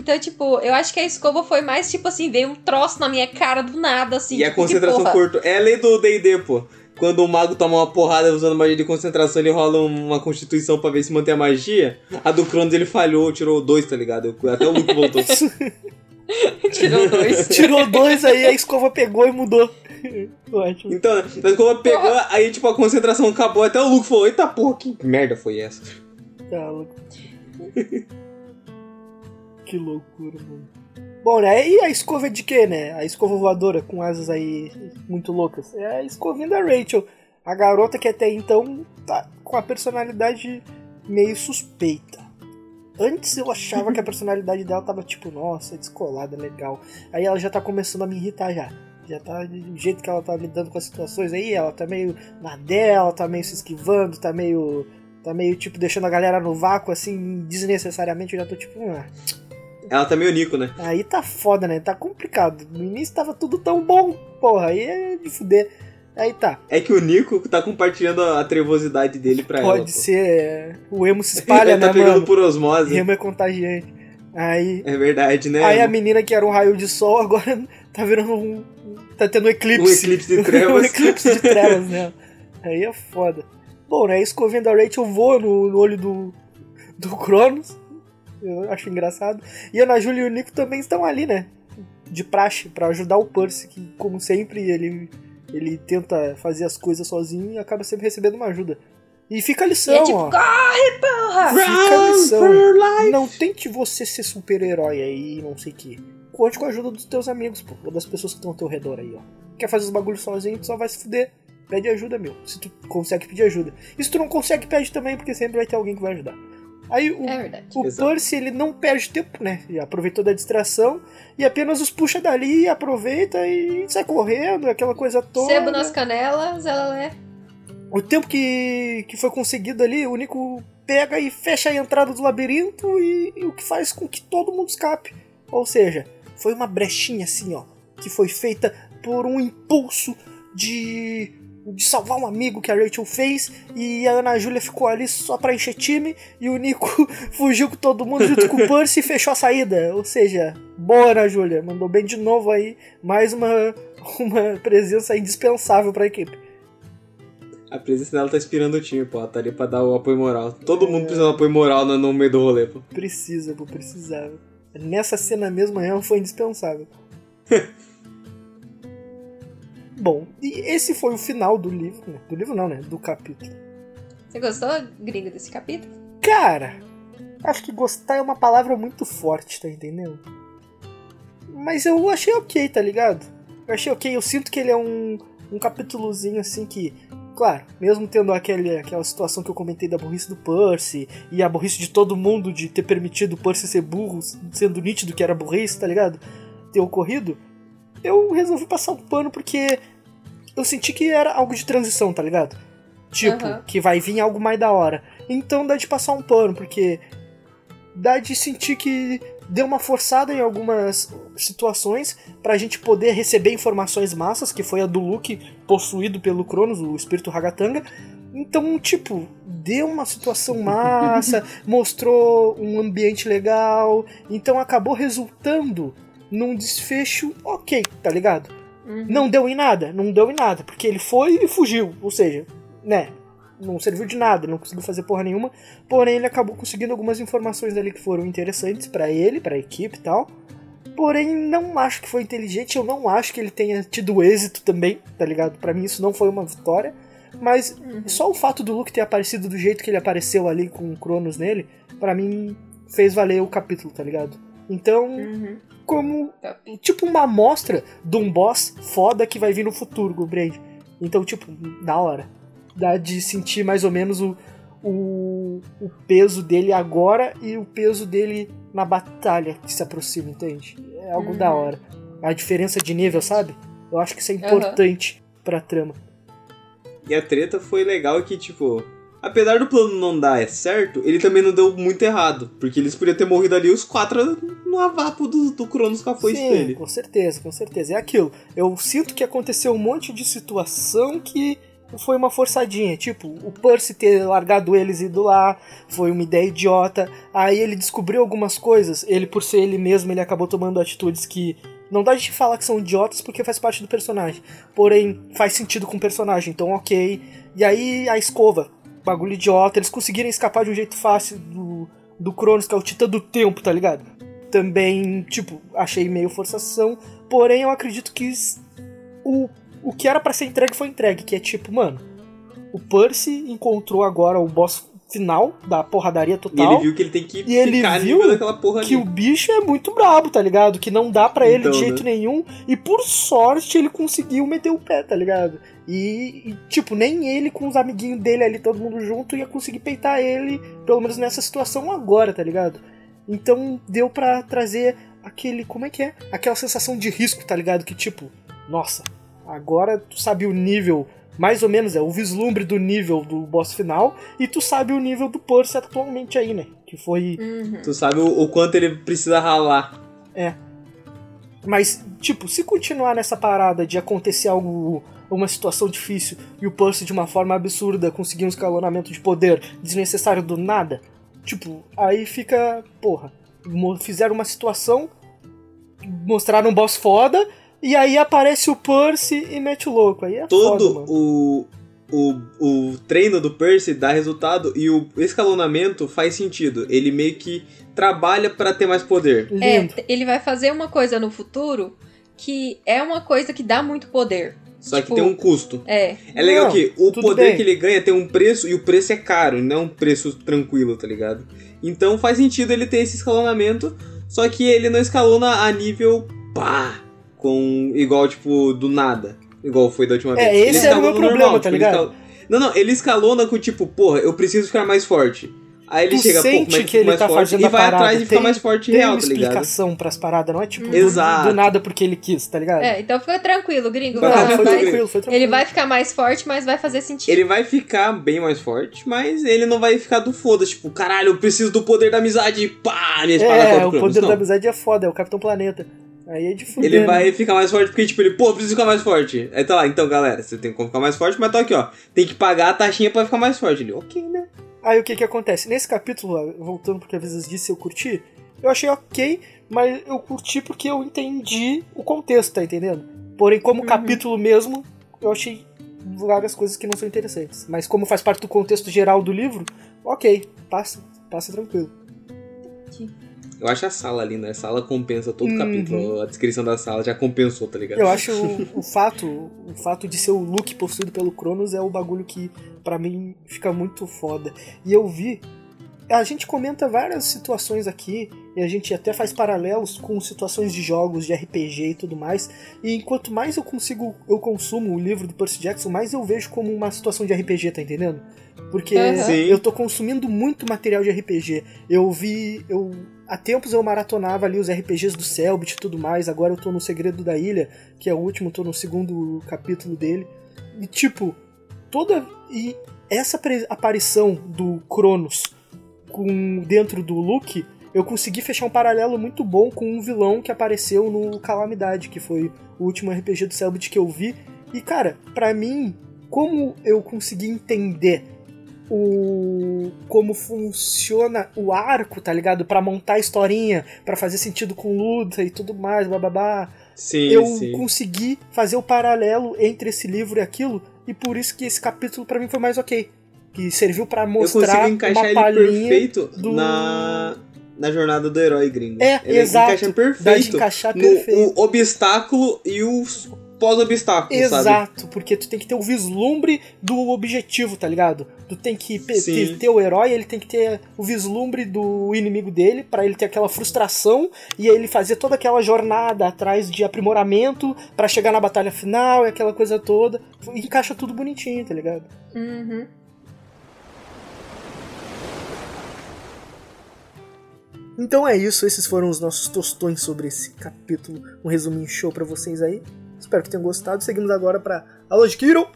Então, tipo, eu acho que a escova foi mais tipo assim, veio um troço na minha cara do nada, assim. E a tipo, que concentração curta. É a lei do D&D, pô. Quando o mago toma uma porrada usando magia de concentração, ele rola uma constituição pra ver se mantém a magia. A do Cronos ele falhou, tirou dois, tá ligado? Até o Luke voltou. Tirou dois. Tirou dois aí, a escova pegou e mudou. Ótimo. Então, mas quando pegou, aí tipo a concentração acabou, até o Luke falou, eita porra, que merda foi essa? Tá louco. que loucura, mano. Bom, né? E a escova de quê, né? A escova voadora com asas aí muito loucas. É a escovinha da Rachel. A garota que até então tá com a personalidade meio suspeita. Antes eu achava que a personalidade dela tava tipo, nossa, descolada, legal. Aí ela já tá começando a me irritar já. Já tá do jeito que ela tá lidando com as situações aí, ela tá meio na dela, tá meio se esquivando, tá meio. Tá meio tipo deixando a galera no vácuo assim, desnecessariamente. Eu já tô tipo, ah, Ela tá meio Nico, né? Aí tá foda, né? Tá complicado. No início tava tudo tão bom, porra. Aí é de fuder. Aí tá. É que o Nico tá compartilhando a trevosidade dele pra ela. Pode pô. ser. é, O emo se espalha, Ele tá né, pegando mano? por O osmose. emo é contagiante. Aí. É verdade, né? Aí a menina que era um raio de sol agora tá virando um. Tá tendo um eclipse. Um eclipse de um trevas. eclipse de trevas, né? Aí é foda. Bom, né? A escovinha da Rachel voa no, no olho do. do Cronos. Eu acho engraçado. E a Ana Júlia e o Nico também estão ali, né? De praxe, pra ajudar o Percy, que, como sempre, ele, ele tenta fazer as coisas sozinho e acaba sempre recebendo uma ajuda. E fica a lição, E é tipo, ó. corre, porra! Fica a lição. Não tente você ser super-herói aí, não sei o que. Conte com a ajuda dos teus amigos, pô, ou das pessoas que estão ao teu redor aí, ó. Quer fazer os bagulhos sozinho, tu só vai se fuder. Pede ajuda, meu. Se tu consegue pedir ajuda. E se tu não consegue, pede também, porque sempre vai ter alguém que vai ajudar. Aí o, É o. Percy, ele não perde tempo, né? Ele aproveitou da distração e apenas os puxa dali, aproveita e sai correndo, aquela coisa toda. Sebo nas canelas, ela é. o tempo que, que foi conseguido ali, o Nico pega e fecha a entrada do labirinto e, e o que faz com que todo mundo escape. Ou seja, foi uma brechinha assim, ó, que foi feita por um impulso de de salvar um amigo que a Rachel fez e a Ana Júlia ficou ali só pra encher time e o Nico fugiu com todo mundo junto com o Percy e fechou a saída. Ou seja, boa Ana Júlia, mandou bem de novo aí, mais uma, uma presença indispensável pra equipe. A presença dela tá inspirando o time, pô. Ela tá ali pra dar o apoio moral. Todo é... mundo precisa de apoio moral no, no meio do rolê, pô. Precisa, pô, precisava. Nessa cena mesmo, ela foi indispensável. Bom, e esse foi o final do livro. Né? Do livro não, né? Do capítulo. Você gostou, gringo, desse capítulo? Cara, acho que gostar é uma palavra muito forte, tá entendendo? Mas eu achei ok, tá ligado? Eu achei ok, eu sinto que ele é um, um capítulozinho assim que. Claro, mesmo tendo aquele, aquela situação que eu comentei da burrice do Percy e a burrice de todo mundo de ter permitido o Percy ser burro, sendo nítido que era burrice, tá ligado? Ter ocorrido, eu resolvi passar um pano porque eu senti que era algo de transição, tá ligado? Tipo, uhum. que vai vir algo mais da hora. Então dá de passar um pano, porque dá de sentir que deu uma forçada em algumas situações pra gente poder receber informações massas, que foi a do Luke possuído pelo Cronos, o espírito Ragatanga. Então, tipo, deu uma situação massa, mostrou um ambiente legal, então acabou resultando num desfecho ok, tá ligado? Uhum. Não deu em nada, não deu em nada, porque ele foi e fugiu, ou seja, né, não serviu de nada, não conseguiu fazer porra nenhuma, porém ele acabou conseguindo algumas informações ali que foram interessantes para ele, para a equipe e tal. Porém, não acho que foi inteligente, eu não acho que ele tenha tido êxito também, tá ligado? Para mim isso não foi uma vitória, mas uhum. só o fato do Luke ter aparecido do jeito que ele apareceu ali com o Cronos nele, para mim fez valer o capítulo, tá ligado? Então, uhum como tipo uma amostra de um boss foda que vai vir no futuro, Gobrand. Então, tipo, da hora. Dá de sentir mais ou menos o, o, o peso dele agora e o peso dele na batalha que se aproxima, entende? É algo uhum. da hora. A diferença de nível, sabe? Eu acho que isso é importante uhum. pra trama. E a treta foi legal que, tipo, apesar do plano não dar certo, ele também não deu muito errado. Porque eles podiam ter morrido ali os quatro no avapo do, do Cronos com a foice Sim, dele. com certeza, com certeza. É aquilo. Eu sinto que aconteceu um monte de situação que foi uma forçadinha. Tipo, o Percy ter largado eles e ido lá foi uma ideia idiota. Aí ele descobriu algumas coisas. Ele, por ser ele mesmo, ele acabou tomando atitudes que não dá de falar que são idiotas porque faz parte do personagem. Porém, faz sentido com o personagem, então ok. E aí a escova bagulho idiota. Eles conseguiram escapar de um jeito fácil do, do Cronos, que é o Titã do Tempo, tá ligado? Também, tipo, achei meio forçação. Porém, eu acredito que o, o que era para ser entregue foi entregue. Que é tipo, mano, o Percy encontrou agora o boss final da porradaria total. E ele viu que ele tem que e ele viu daquela porra que ali. o bicho é muito brabo, tá ligado? Que não dá para então, ele de jeito né? nenhum. E por sorte ele conseguiu meter o pé, tá ligado? E, e, tipo, nem ele com os amiguinhos dele ali, todo mundo junto, ia conseguir peitar ele, pelo menos nessa situação agora, tá ligado? Então deu para trazer aquele. Como é que é? Aquela sensação de risco, tá ligado? Que tipo, nossa, agora tu sabe o nível mais ou menos é o vislumbre do nível do boss final e tu sabe o nível do Percy atualmente aí, né? Que foi. Uhum. Tu sabe o, o, quanto ele precisa ralar. É. Mas, tipo, se continuar nessa parada de acontecer algo. Uma situação difícil e o Percy de uma forma absurda conseguir um escalonamento de poder desnecessário do nada, tipo, aí fica. Porra. Fizeram uma situação, mostraram um boss foda, e aí aparece o Percy e mete o louco. Aí é Todo foda, o, o, o treino do Percy dá resultado e o escalonamento faz sentido. Ele meio que trabalha para ter mais poder. É, ele vai fazer uma coisa no futuro que é uma coisa que dá muito poder. Só tipo, que tem um custo. É. É legal não, que o poder bem. que ele ganha tem um preço e o preço é caro, não é um preço tranquilo, tá ligado? Então faz sentido ele ter esse escalonamento, só que ele não escalona a nível pá, com igual, tipo, do nada. Igual foi da última é, vez. É, esse é o meu problema, normal, tá tipo, ligado? Não, não, ele escalona com tipo, porra, eu preciso ficar mais forte. Aí ele tu chega, pô, sente como é que, que fica ele mais tá forte fazendo e vai parada. atrás e fica Tem- mais forte Tem real, uma tá ligado? explicação pras paradas, não é tipo do- Exato. Do, nada porque ele quis, tá ligado? É, então fica tranquilo, gringo. Não, Vai- foi vai- tranquilo, foi tranquilo. ele vai ficar mais forte, mas vai fazer sentido. Ele vai ficar bem mais forte, mas ele não vai ficar do foda, tipo, caralho, eu preciso do poder da amizade, pá, minha espada É, o poder Não. da amizade é foda, é o Capitão Planeta. Aí é de fuder, Ele né? vai ficar mais forte porque, tipo, ele, pô, preciso ficar mais forte. Aí tá lá, então, galera, você tem como ficar mais forte, mas tá aqui, ó. Tem que pagar a taxinha pra ficar mais forte. Ele, ok, né? Aí o que que acontece? Nesse capítulo, voltando porque às vezes disse eu curti, eu achei ok, mas eu curti porque eu entendi o contexto, tá entendendo? Porém, como Uhum. capítulo mesmo, eu achei várias coisas que não são interessantes. Mas como faz parte do contexto geral do livro, ok, passa, passa tranquilo. Eu acho a sala linda, a sala compensa todo o Uhum. capítulo. A descrição da sala já compensou, tá ligado? Eu acho o, o fato, o fato de ser o Luke possuído pelo Cronos é o bagulho que pra mim fica muito foda. E eu vi a gente comenta várias situações aqui e a gente até faz paralelos com situações de jogos de RPG e tudo mais. E enquanto mais eu consigo, eu consumo o livro do Percy Jackson, mais eu vejo como uma situação de RPG, tá entendendo? Porque. Sim. eu tô consumindo muito material de RPG. Eu vi, eu há tempos eu maratonava ali os RPGs do Selbit e tudo mais. Agora eu tô no Segredo da Ilha, que é o último, tô no segundo capítulo dele. E tipo, toda e essa aparição do Cronos com dentro do Luke, eu consegui fechar um paralelo muito bom com um vilão que apareceu no Calamidade, que foi o último RPG do Selbit que eu vi. E cara, pra mim, como eu consegui entender o como funciona o arco, tá ligado? Pra montar a historinha, pra fazer sentido com luta e tudo mais, bababá. Sim, Eu sim. consegui fazer o paralelo entre esse livro e aquilo, e por isso que esse capítulo pra mim foi mais ok. Que serviu pra Eu mostrar uma ele palhinha perfeito do- na, na jornada do herói gringo. É, ele exato. encaixa Dá de perfeito encaixar no perfeito. o obstáculo e o pós-obstáculo, sabe? Exato, porque tu tem que ter o vislumbre do objetivo, tá ligado? Tu tem que ter, ter o herói, ele tem que ter o vislumbre do inimigo dele, pra ele ter aquela frustração e aí ele fazer toda aquela jornada atrás de aprimoramento pra chegar na batalha final e aquela coisa toda. E encaixa tudo bonitinho, tá ligado? Uhum. Então é isso, esses foram os nossos tostões sobre esse capítulo. Um resuminho show pra vocês aí. Espero que tenham gostado. Seguimos agora pra aula de Kiro.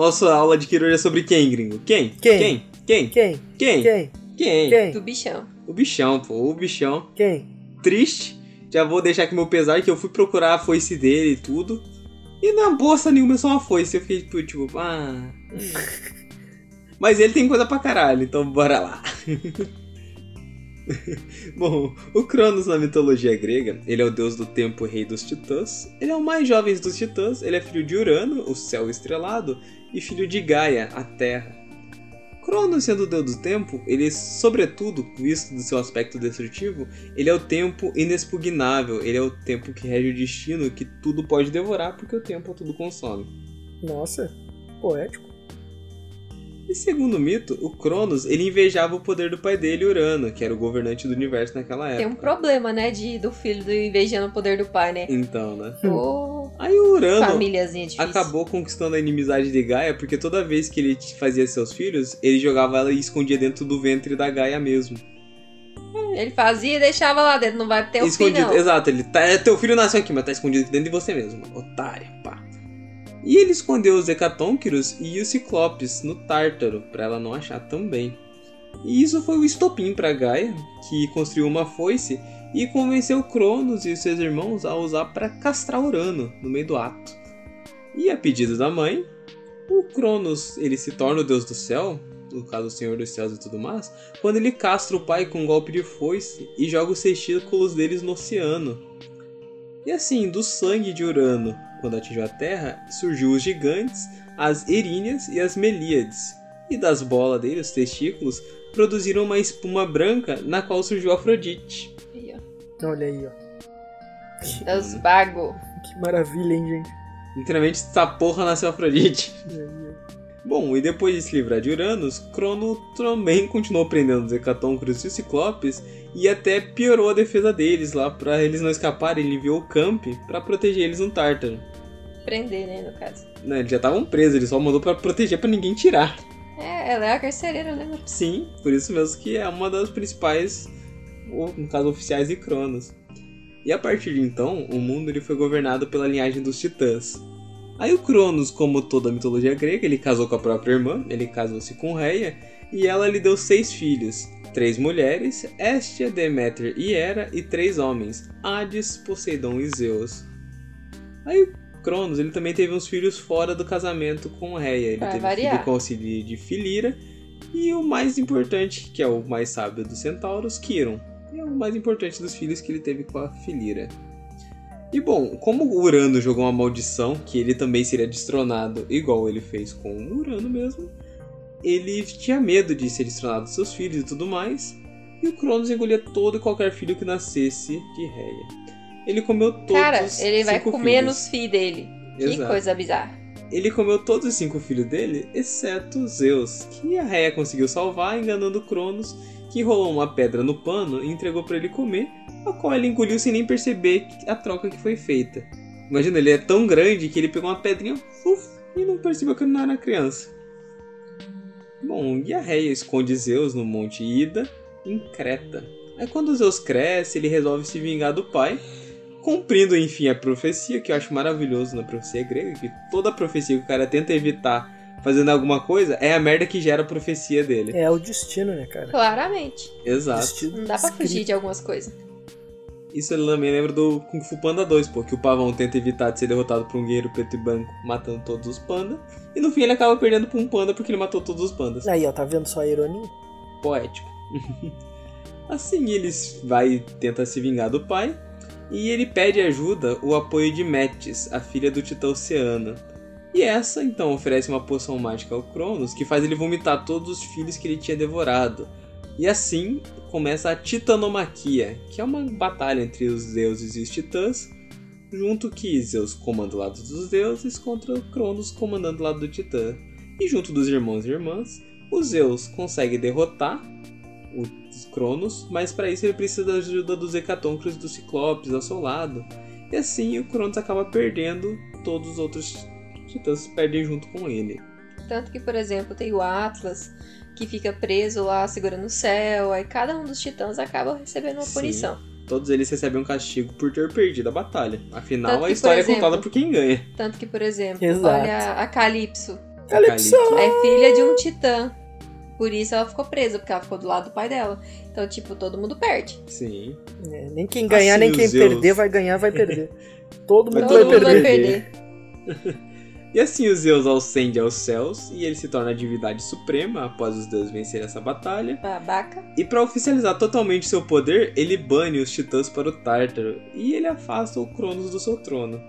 Nossa aula de Kiroi é sobre quem, gringo? Quem? Quem? Quem? Quem? Quem? Quem? Quem? Quem? Quem? Do bichão. O bichão, pô. O bichão. Quem? Triste. Já vou deixar aqui meu pesar que eu fui procurar a foice dele e tudo. E não é bosta nenhuma, é só uma foice. Eu fiquei tipo, tipo ah. Mas ele tem coisa pra caralho, então bora lá. Bom, o Cronos na mitologia grega, ele é o deus do tempo rei dos titãs. Ele é o mais jovem dos titãs, ele é filho de Urano, o céu estrelado, e filho de Gaia, a terra. Cronos sendo o deus do tempo, ele, sobretudo, visto do seu aspecto destrutivo, ele é o tempo inexpugnável, ele é o tempo que rege o destino, que tudo pode devorar, porque o tempo tudo consome. Nossa, poético. E segundo o mito, o Cronos, ele invejava o poder do pai dele, Urano, que era o governante do universo naquela Tem um época. problema, né, de, do filho do invejando o poder do pai, né? Então, né? Ô, Aí o Urano acabou conquistando a inimizade de Gaia, porque toda vez que ele fazia seus filhos, ele jogava ela e escondia dentro do ventre da Gaia mesmo. Ele fazia e deixava lá dentro, não vai ter o não. exato, ele tá, teu filho nasceu aqui, mas tá escondido aqui dentro de você mesmo, otário. E ele escondeu os Hecatônquiros e os Ciclopes no Tártaro, pra ela não achar também. E isso foi o estopim pra Gaia, que construiu uma foice e convenceu Cronos e seus irmãos a usar para castrar Urano no meio do ato. E a pedido da mãe, o Cronos ele se torna o deus do céu, no caso o senhor dos céus e tudo mais, quando ele castra o pai com um golpe de foice e joga os testículos deles no oceano. E assim, do sangue de Urano, quando atingiu a Terra, surgiu os gigantes, as Eríneas e as Melíades. E das bolas dele, os testículos, produziram uma espuma branca na qual surgiu Afrodite. Aí, ó. Olha aí, ó. Deus vago. Que maravilha, hein, gente? Literalmente, essa porra nasceu Afrodite. Bom, e depois de se livrar de Uranus, Crono também continuou prendendo os Hecatônquiros e os Ciclopes e até piorou a defesa deles lá, pra eles não escaparem, ele enviou o Camp pra proteger eles no Tártaro. Prender, né, no caso. Não, eles já estavam presos, ele só mandou pra proteger pra ninguém tirar. É, ela é a carcereira, lembra? Sim, por isso mesmo que é uma das principais, ou, no caso, oficiais de Cronos. E a partir de então, o mundo ele foi governado pela linhagem dos titãs. Aí o Cronos, como toda a mitologia grega, ele casou com a própria irmã, ele casou-se com Reia, e ela lhe deu seis filhos, três mulheres, Hestia, Deméter e Hera, e três homens, Hades, Poseidon e Zeus. Aí Cronos, ele também teve uns filhos fora do casamento com Reia, ele Pra teve variar. filho com auxílio de Filira, e o mais importante, que é o mais sábio dos centauros, Quiron. E é o mais importante dos filhos que ele teve com a Filira. E bom, como o Urano jogou uma maldição, que ele também seria destronado, igual ele fez com o Urano mesmo, ele tinha medo de ser destronado dos seus filhos e tudo mais, e o Cronos engolia todo e qualquer filho que nascesse de Reia. Ele comeu todos Cara, os ele vai cinco comer filhos. nos filhos dele. Que Exato. coisa bizarra. Ele comeu todos os cinco filhos dele, exceto Zeus, que a Reia conseguiu salvar enganando Cronos, que enrolou uma pedra no pano e entregou pra ele comer, a qual ele engoliu sem nem perceber a troca que foi feita. Imagina, ele é tão grande que ele pegou uma pedrinha uf, e não percebeu que ele não era criança. Bom, e a Reia esconde Zeus no Monte Ida, em Creta. Aí quando Zeus cresce, ele resolve se vingar do pai, cumprindo enfim a profecia, que eu acho maravilhoso na profecia grega, que toda profecia que o cara tenta evitar fazendo alguma coisa é a merda que gera a profecia dele. É o destino, né, cara? Claramente. Exato. Destino Não dá pra escrito. fugir de algumas coisas. Isso ele também lembra do Kung Fu Panda 2, pô, que o pavão tenta evitar de ser derrotado por um guerreiro preto e branco, matando todos os pandas, e no fim ele acaba perdendo pra um panda porque ele matou todos os pandas. Aí, ó, tá vendo só a ironia? poético. assim ele vai tentar se vingar do pai e ele pede ajuda o apoio de Metis, a filha do Titã Oceano. E essa então oferece uma poção mágica ao Cronos que faz ele vomitar todos os filhos que ele tinha devorado. E assim começa a Titanomaquia, que é uma batalha entre os deuses e os titãs, junto que Zeus comanda o lado dos deuses contra o Cronos comandando o lado do Titã. E junto dos irmãos e irmãs, o Zeus consegue derrotar os Cronos, mas para isso ele precisa da ajuda dos Hecatôncrones e dos Ciclopes ao seu lado. E assim o Cronos acaba perdendo, todos os outros titãs perdem junto com ele. Tanto que, por exemplo, tem o Atlas, que fica preso lá segurando o céu. Aí cada um dos titãs acaba recebendo uma Sim. punição. Todos eles recebem um castigo por ter perdido a batalha. Afinal, Tanto a que, história por é contada exemplo, por quem ganha. Tanto que, por exemplo, Exato. olha a Calypso. Calypso! É filha de um titã. Por isso ela ficou presa, porque ela ficou do lado do pai dela. Então, tipo, todo mundo perde. Sim. É, nem quem ganhar, Assim, nem quem Zeus. perder vai ganhar, vai perder. Todo mundo Vai Todo vai mundo vai perder. perder. E assim o Zeus ascende aos céus e ele se torna a divindade suprema após os deuses vencerem essa batalha. Babaca. E para oficializar totalmente seu poder, ele bane os titãs para o Tártaro e ele afasta o Cronos do seu trono.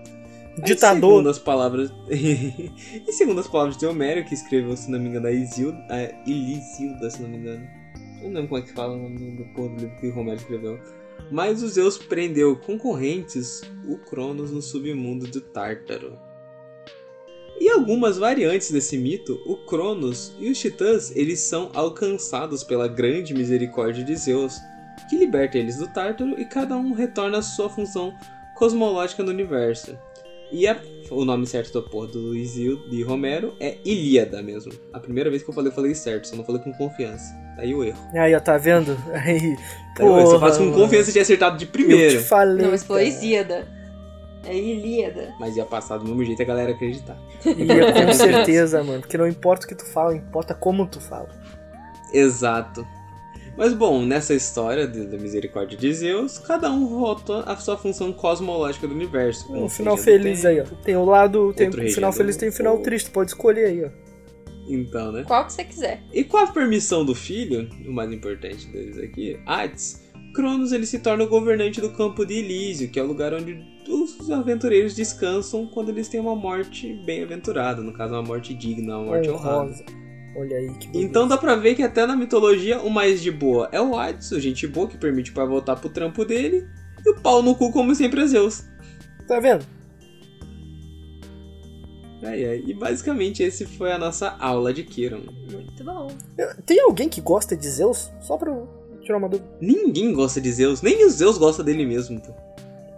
Ditador. segundo as palavras. e segundo as palavras de Homero, que escreveu, se não me engano, a Isilda. A Ilisíoda, se não me engano. Eu não lembro como é que fala o nome do livro que Homero escreveu. Mas o Zeus prendeu concorrentes o Cronos no submundo do Tártaro. E algumas variantes desse mito, o Cronos e os Titãs, eles são alcançados pela grande misericórdia de Zeus, que liberta eles do Tártaro e cada um retorna à sua função cosmológica no universo. E a- o nome certo da porra do Isildo de Romero é Ilíada mesmo. A primeira vez que eu falei, eu falei certo, só não falei com confiança. Daí o erro. Aí, ó, tá vendo? Aí, erro. Se eu faço com confiança, eu tinha acertado de Eu primeira. te falei. Não, mas foi. Isíada. É Ilíada. Mas ia passar do mesmo jeito e a galera acreditar. Ia, com certeza, mano. Porque não importa o que tu fala, importa como tu fala. Exato. Mas bom, nessa história de- da misericórdia de Zeus, cada um volta à sua função cosmológica do universo. Um Um final feliz tempo. aí, ó. Tem o lado. Tem regendo final feliz, tem o final fogo. triste. Pode escolher aí, ó. Então, né? Qual que você quiser. E com a permissão do filho, o mais importante deles aqui, Hades, Cronos ele se torna o governante do campo de Elísio, que é o lugar onde os aventureiros descansam quando eles têm uma morte bem-aventurada, no caso uma morte digna, uma morte honrada. Honrosa. Olha aí que beleza. Então dá pra ver que até na mitologia o mais de boa é o Hades, o gente boa que permite para voltar pro trampo dele, e o pau no cu como sempre é Zeus. Tá vendo? Ai, ai. E basicamente esse foi a nossa aula de Kiron. Muito bom. Tem alguém que gosta de Zeus? Só pra eu tirar uma dúvida. Ninguém gosta de Zeus, nem o Zeus gosta dele mesmo. Pô.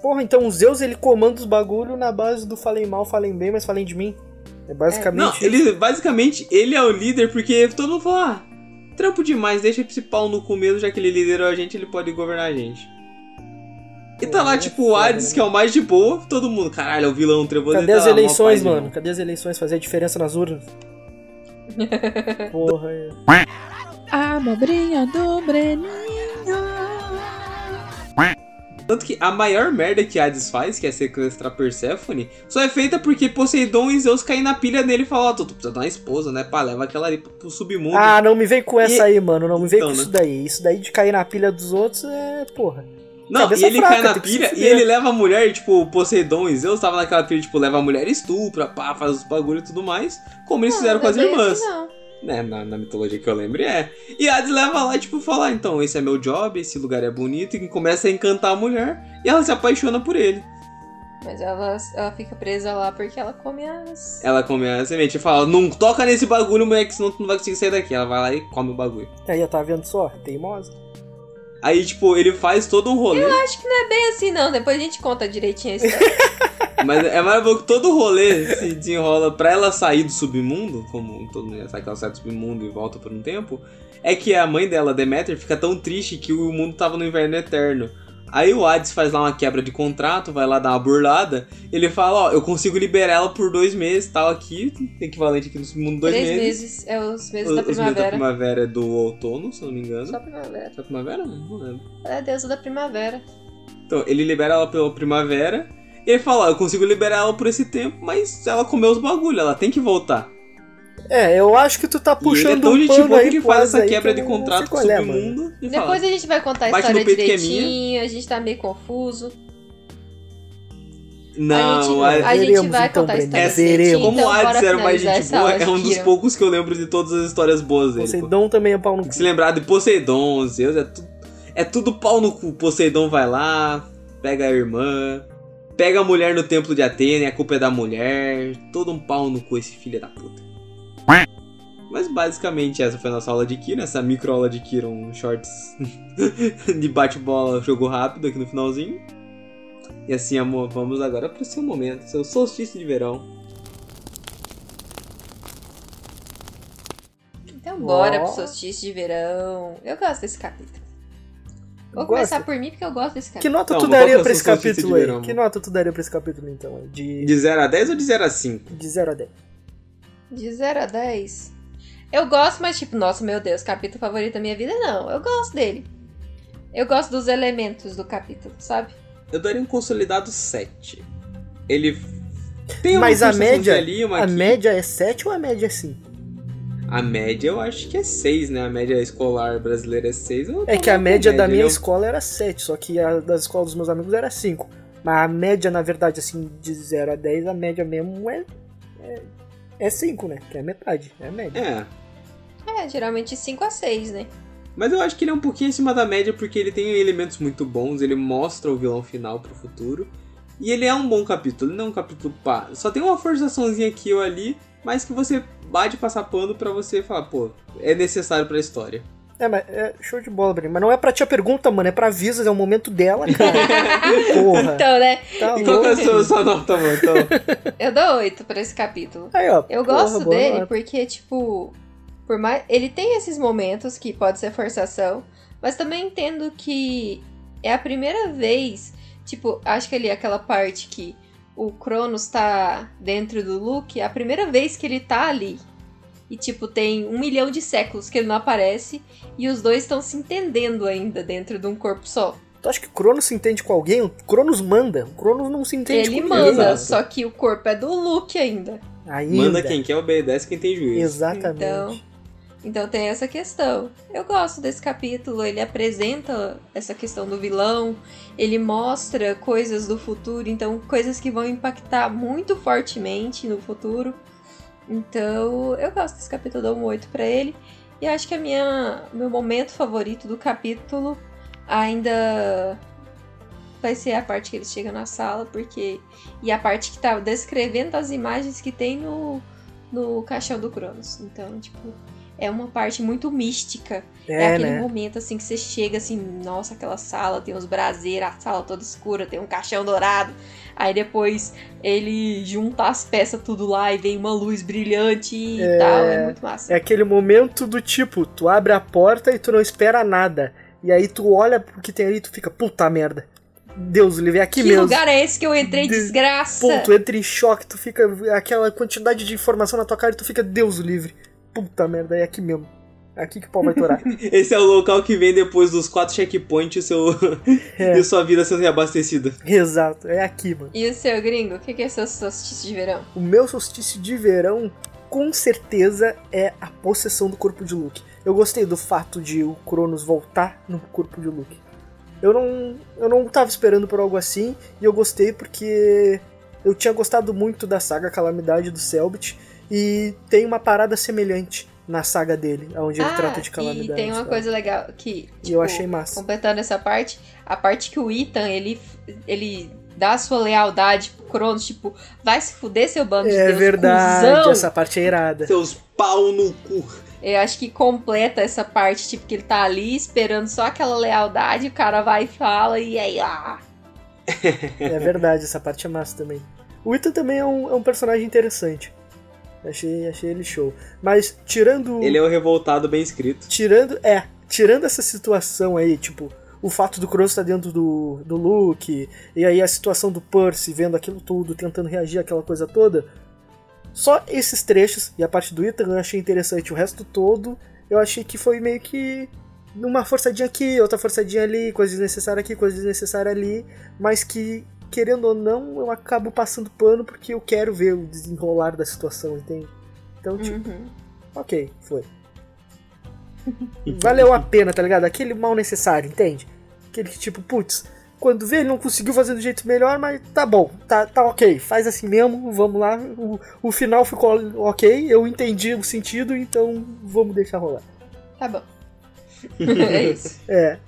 Porra, então o Zeus ele comanda os bagulho na base do falem mal, falem bem, mas falem de mim. É basicamente. Não, isso. ele basicamente ele é o líder porque todo mundo fala, ah, trampo demais, deixa esse pau no começo, já que ele liderou a gente, ele pode governar a gente. E tá Pô, lá, é tipo, o Hades, né? que é o mais de boa, todo mundo, caralho, é o vilão trevoso. Cadê as eleições, mano? Cadê as eleições? Fazer a diferença nas urnas? Porra, é. A do Breninho. Tanto que a maior merda que Hades faz, que é sequestrar Persephone, só é feita porque Poseidon e Zeus caem na pilha dele e falam, ó, tu tu precisa dar uma esposa, né? Pá, leva aquela ali pro submundo. Ah, não me vem com essa E- aí, mano. Não me vem Então, com né? isso daí. Isso daí de cair na pilha dos outros é. Porra. Não, Cabeça e ele fraca, cai na pilha e ele leva a mulher, tipo, Poseidon e Zeus tava naquela pilha, tipo, leva a mulher e estupra, pá, faz os bagulho e tudo mais, como eles fizeram com as não é irmãs. assim, não. Né, na, na mitologia que eu lembro é. E Hades leva lá, tipo, fala, ah, então, esse é meu job, esse lugar é bonito, e começa a encantar a mulher, e ela se apaixona por ele. Mas ela, ela fica presa lá porque ela come as. Ela come a semente e fala, não toca nesse bagulho, moleque, senão tu não vai conseguir sair daqui. Ela vai lá e come o bagulho. Aí, ó, tá vendo só? Teimosa. Aí, tipo, ele faz todo um rolê. Acho que não é bem assim, não. Depois a gente conta direitinho a história. Mas é maravilhoso que todo o rolê se desenrola pra ela sair do submundo, como todo mundo já sabe que ela sai do submundo e volta por um tempo, é que a mãe dela, Deméter, fica tão triste que o mundo tava no inverno eterno. Aí o Hades faz lá uma quebra de contrato, vai lá dar uma burlada, ele fala, ó, eu consigo liberar ela por dois meses, tal, aqui, equivalente aqui no submundo, dois Três meses. meses. É os meses da os meses da primavera. primavera é do outono, se não me engano. Só primavera. Só primavera? Não, não lembro. É a deusa da primavera. Então, ele libera ela pela primavera. E ele fala, ó, eu consigo liberar ela por esse tempo, mas ela comeu os bagulho, ela tem que voltar. É, eu acho que tu tá é puxando tão um gente pano boa que aí ele pro faz essa quebra que de contrato com o qual é, e Depois fala. a gente vai contar a história que é direitinho. a gente tá meio confuso. Não, a gente, a gente vai então, contar a história veremos. direitinho. como então, o Hades era mais gente boa, é um dos poucos que eu lembro de todas as histórias boas dele. pô. Poseidon também é pau no cu. que se lembrar de Poseidon, Zeus, é, tu- é tudo pau no cu. Poseidon vai lá, pega a irmã, pega a mulher no templo de Atena, e a culpa é da mulher. Todo um pau no cu esse filho da puta. Mas basicamente essa foi a nossa aula de Kira, essa micro aula de Kira, um shorts de bate-bola, jogo rápido aqui no finalzinho. E assim, amor, vamos agora pro seu momento, seu solstício de verão. Então bora Ó. pro solstício de verão. Eu gosto desse capítulo. Vou Gosta? começar por mim porque eu gosto desse Que capítulo. nota Não, tu daria que é pra o esse capítulo de aí? verão? Que nota tu daria pra esse capítulo então? aí? De, De 0 a 10 ou de 0 a 5? de 0 a 10. De 0 a 10. Eu gosto, mas tipo, nossa, meu Deus, capítulo favorito da minha vida, não. Eu gosto dele. Eu gosto dos elementos do capítulo, sabe? Eu daria um consolidado 7. Ele tem uma Mas a média, ali, uma a aqui. média é 7 ou a média é 5? A média eu acho que é 6, né? A média escolar brasileira é 6. É que a média da minha né? escola era 7, só que a das escolas dos meus amigos era 5. Mas a média, na verdade, assim, de 0 a 10, a média mesmo é. É, é 5, né? Que é metade. É a média. É. É, geralmente 5 a 6, né? Mas eu acho que ele é um pouquinho acima da média porque ele tem elementos muito bons, ele mostra o vilão final pro futuro. E ele é um bom capítulo, ele não é um capítulo pá. Só tem uma forçaçãozinha aqui ou ali, mas que você bate passar pano pra você falar, pô, é necessário pra história. É, mas é show de bola, Breno. Mas não é pra ti a pergunta, mano. É pra Visas, é o momento dela, cara. Porra. Então, né? Tá E qual é a sua, sua nota, mano? Então, Eu dou 8 pra esse capítulo. Aí, ó. Eu porra, gosto boa dele porque, tipo, por mais. Ele tem esses momentos que pode ser forçação, mas também entendo que é a primeira vez. Tipo, acho que ali aquela parte que o Cronos tá dentro do Luke, é a primeira vez que ele tá ali. E, tipo, tem um milhão de séculos que ele não aparece e os dois estão se entendendo ainda dentro de um corpo só. Tu acha que o Cronos se entende com alguém? O Cronos manda. O Cronos não se entende ele com manda, ninguém. Exato. só que o corpo é do Luke ainda. Ainda. manda quem quer, obedece quem tem juízo. Exatamente. Então, então tem essa questão. Eu gosto desse capítulo, ele apresenta essa questão do vilão, ele mostra coisas do futuro, então coisas que vão impactar muito fortemente no futuro. Então, eu gosto desse capítulo, dou um 8 pra ele. E acho que a minha meu momento favorito do capítulo ainda vai ser a parte que eles chegam na sala, porque e a parte que tá descrevendo as imagens que tem no no caixão do Cronos. Então, tipo, é uma parte muito mística. É, É, aquele né? momento assim que você chega assim, nossa, aquela sala tem uns braseiros, a sala toda escura, tem um caixão dourado. Aí depois ele junta as peças tudo lá e vem uma luz brilhante e É. tal. É muito massa. É aquele momento do tipo, tu abre a porta e tu não espera nada. E aí tu olha pro que tem ali e tu fica, puta merda. Deus, livre, é aqui que mesmo. lugar é esse que eu entrei, De- desgraça? Pô, tu entra em choque, tu fica. Aquela quantidade de informação na tua cara e tu fica, Deus o livre. Puta merda, é aqui mesmo. É aqui que o pau vai torar. Esse é o local que vem depois dos quatro checkpoints e, seu... É. e sua vida sendo reabastecida. Exato, é aqui, mano. E o seu gringo, o que, que é seu solstício de verão? O meu solstício de verão, com certeza, é a possessão do corpo de Luke. Eu gostei do fato de o Cronos voltar no corpo de Luke. Eu não, eu não tava esperando por algo assim, e eu gostei porque eu tinha gostado muito da saga Calamidade do Selbit, e tem uma parada semelhante na saga dele, onde ele trata de calamidade. Ah, e tem uma sabe? coisa legal que, E eu tipo, achei massa. completando essa parte, a parte que o Ethan, ele, ele dá a sua lealdade pro Cronos, tipo, vai se fuder seu bando de É Deus, verdade, cuzão. essa parte é irada. Seus pau no cu. Eu acho que completa essa parte, tipo, que ele tá ali esperando só aquela lealdade, o cara vai e fala, e aí, ah, É verdade, essa parte é massa também. O Ethan também é um, é um personagem interessante. Achei, achei ele show. Mas tirando. Ele é o revoltado bem escrito. Tirando. É, tirando essa situação aí, tipo, o fato do Cross estar dentro do, do Luke, e aí a situação do Percy vendo aquilo tudo, tentando reagir àquela coisa toda. Só esses trechos e a parte do Ethan eu achei interessante. O resto todo eu achei que foi meio que uma forçadinha aqui, outra forçadinha ali, coisa desnecessária aqui, coisa desnecessária ali, mas que, querendo ou não, eu acabo passando pano porque eu quero ver o desenrolar da situação, entende? Então, tipo, uhum. ok, foi. Valeu a pena, tá ligado? Aquele mal necessário, entende? Aquele que, tipo, putz, quando vê, ele não conseguiu fazer do jeito melhor, mas tá bom, tá, tá ok, faz assim mesmo, vamos lá. O, o final ficou ok, eu entendi o sentido, então vamos deixar rolar. tá bom. é isso. É,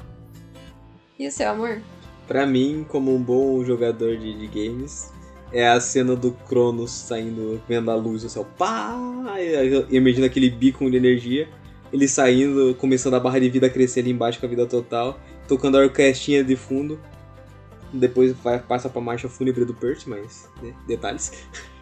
E o seu amor? Pra mim, como um bom jogador de, de games, é a cena do Cronos saindo, vendo a luz do céu. Pá! E emergindo aquele bico de energia. Ele saindo, começando a barra de vida a crescer ali embaixo com a vida total. Tocando a orquestrinha de fundo. Depois vai, passa pra marcha fúnebre do Percy, mas né, detalhes.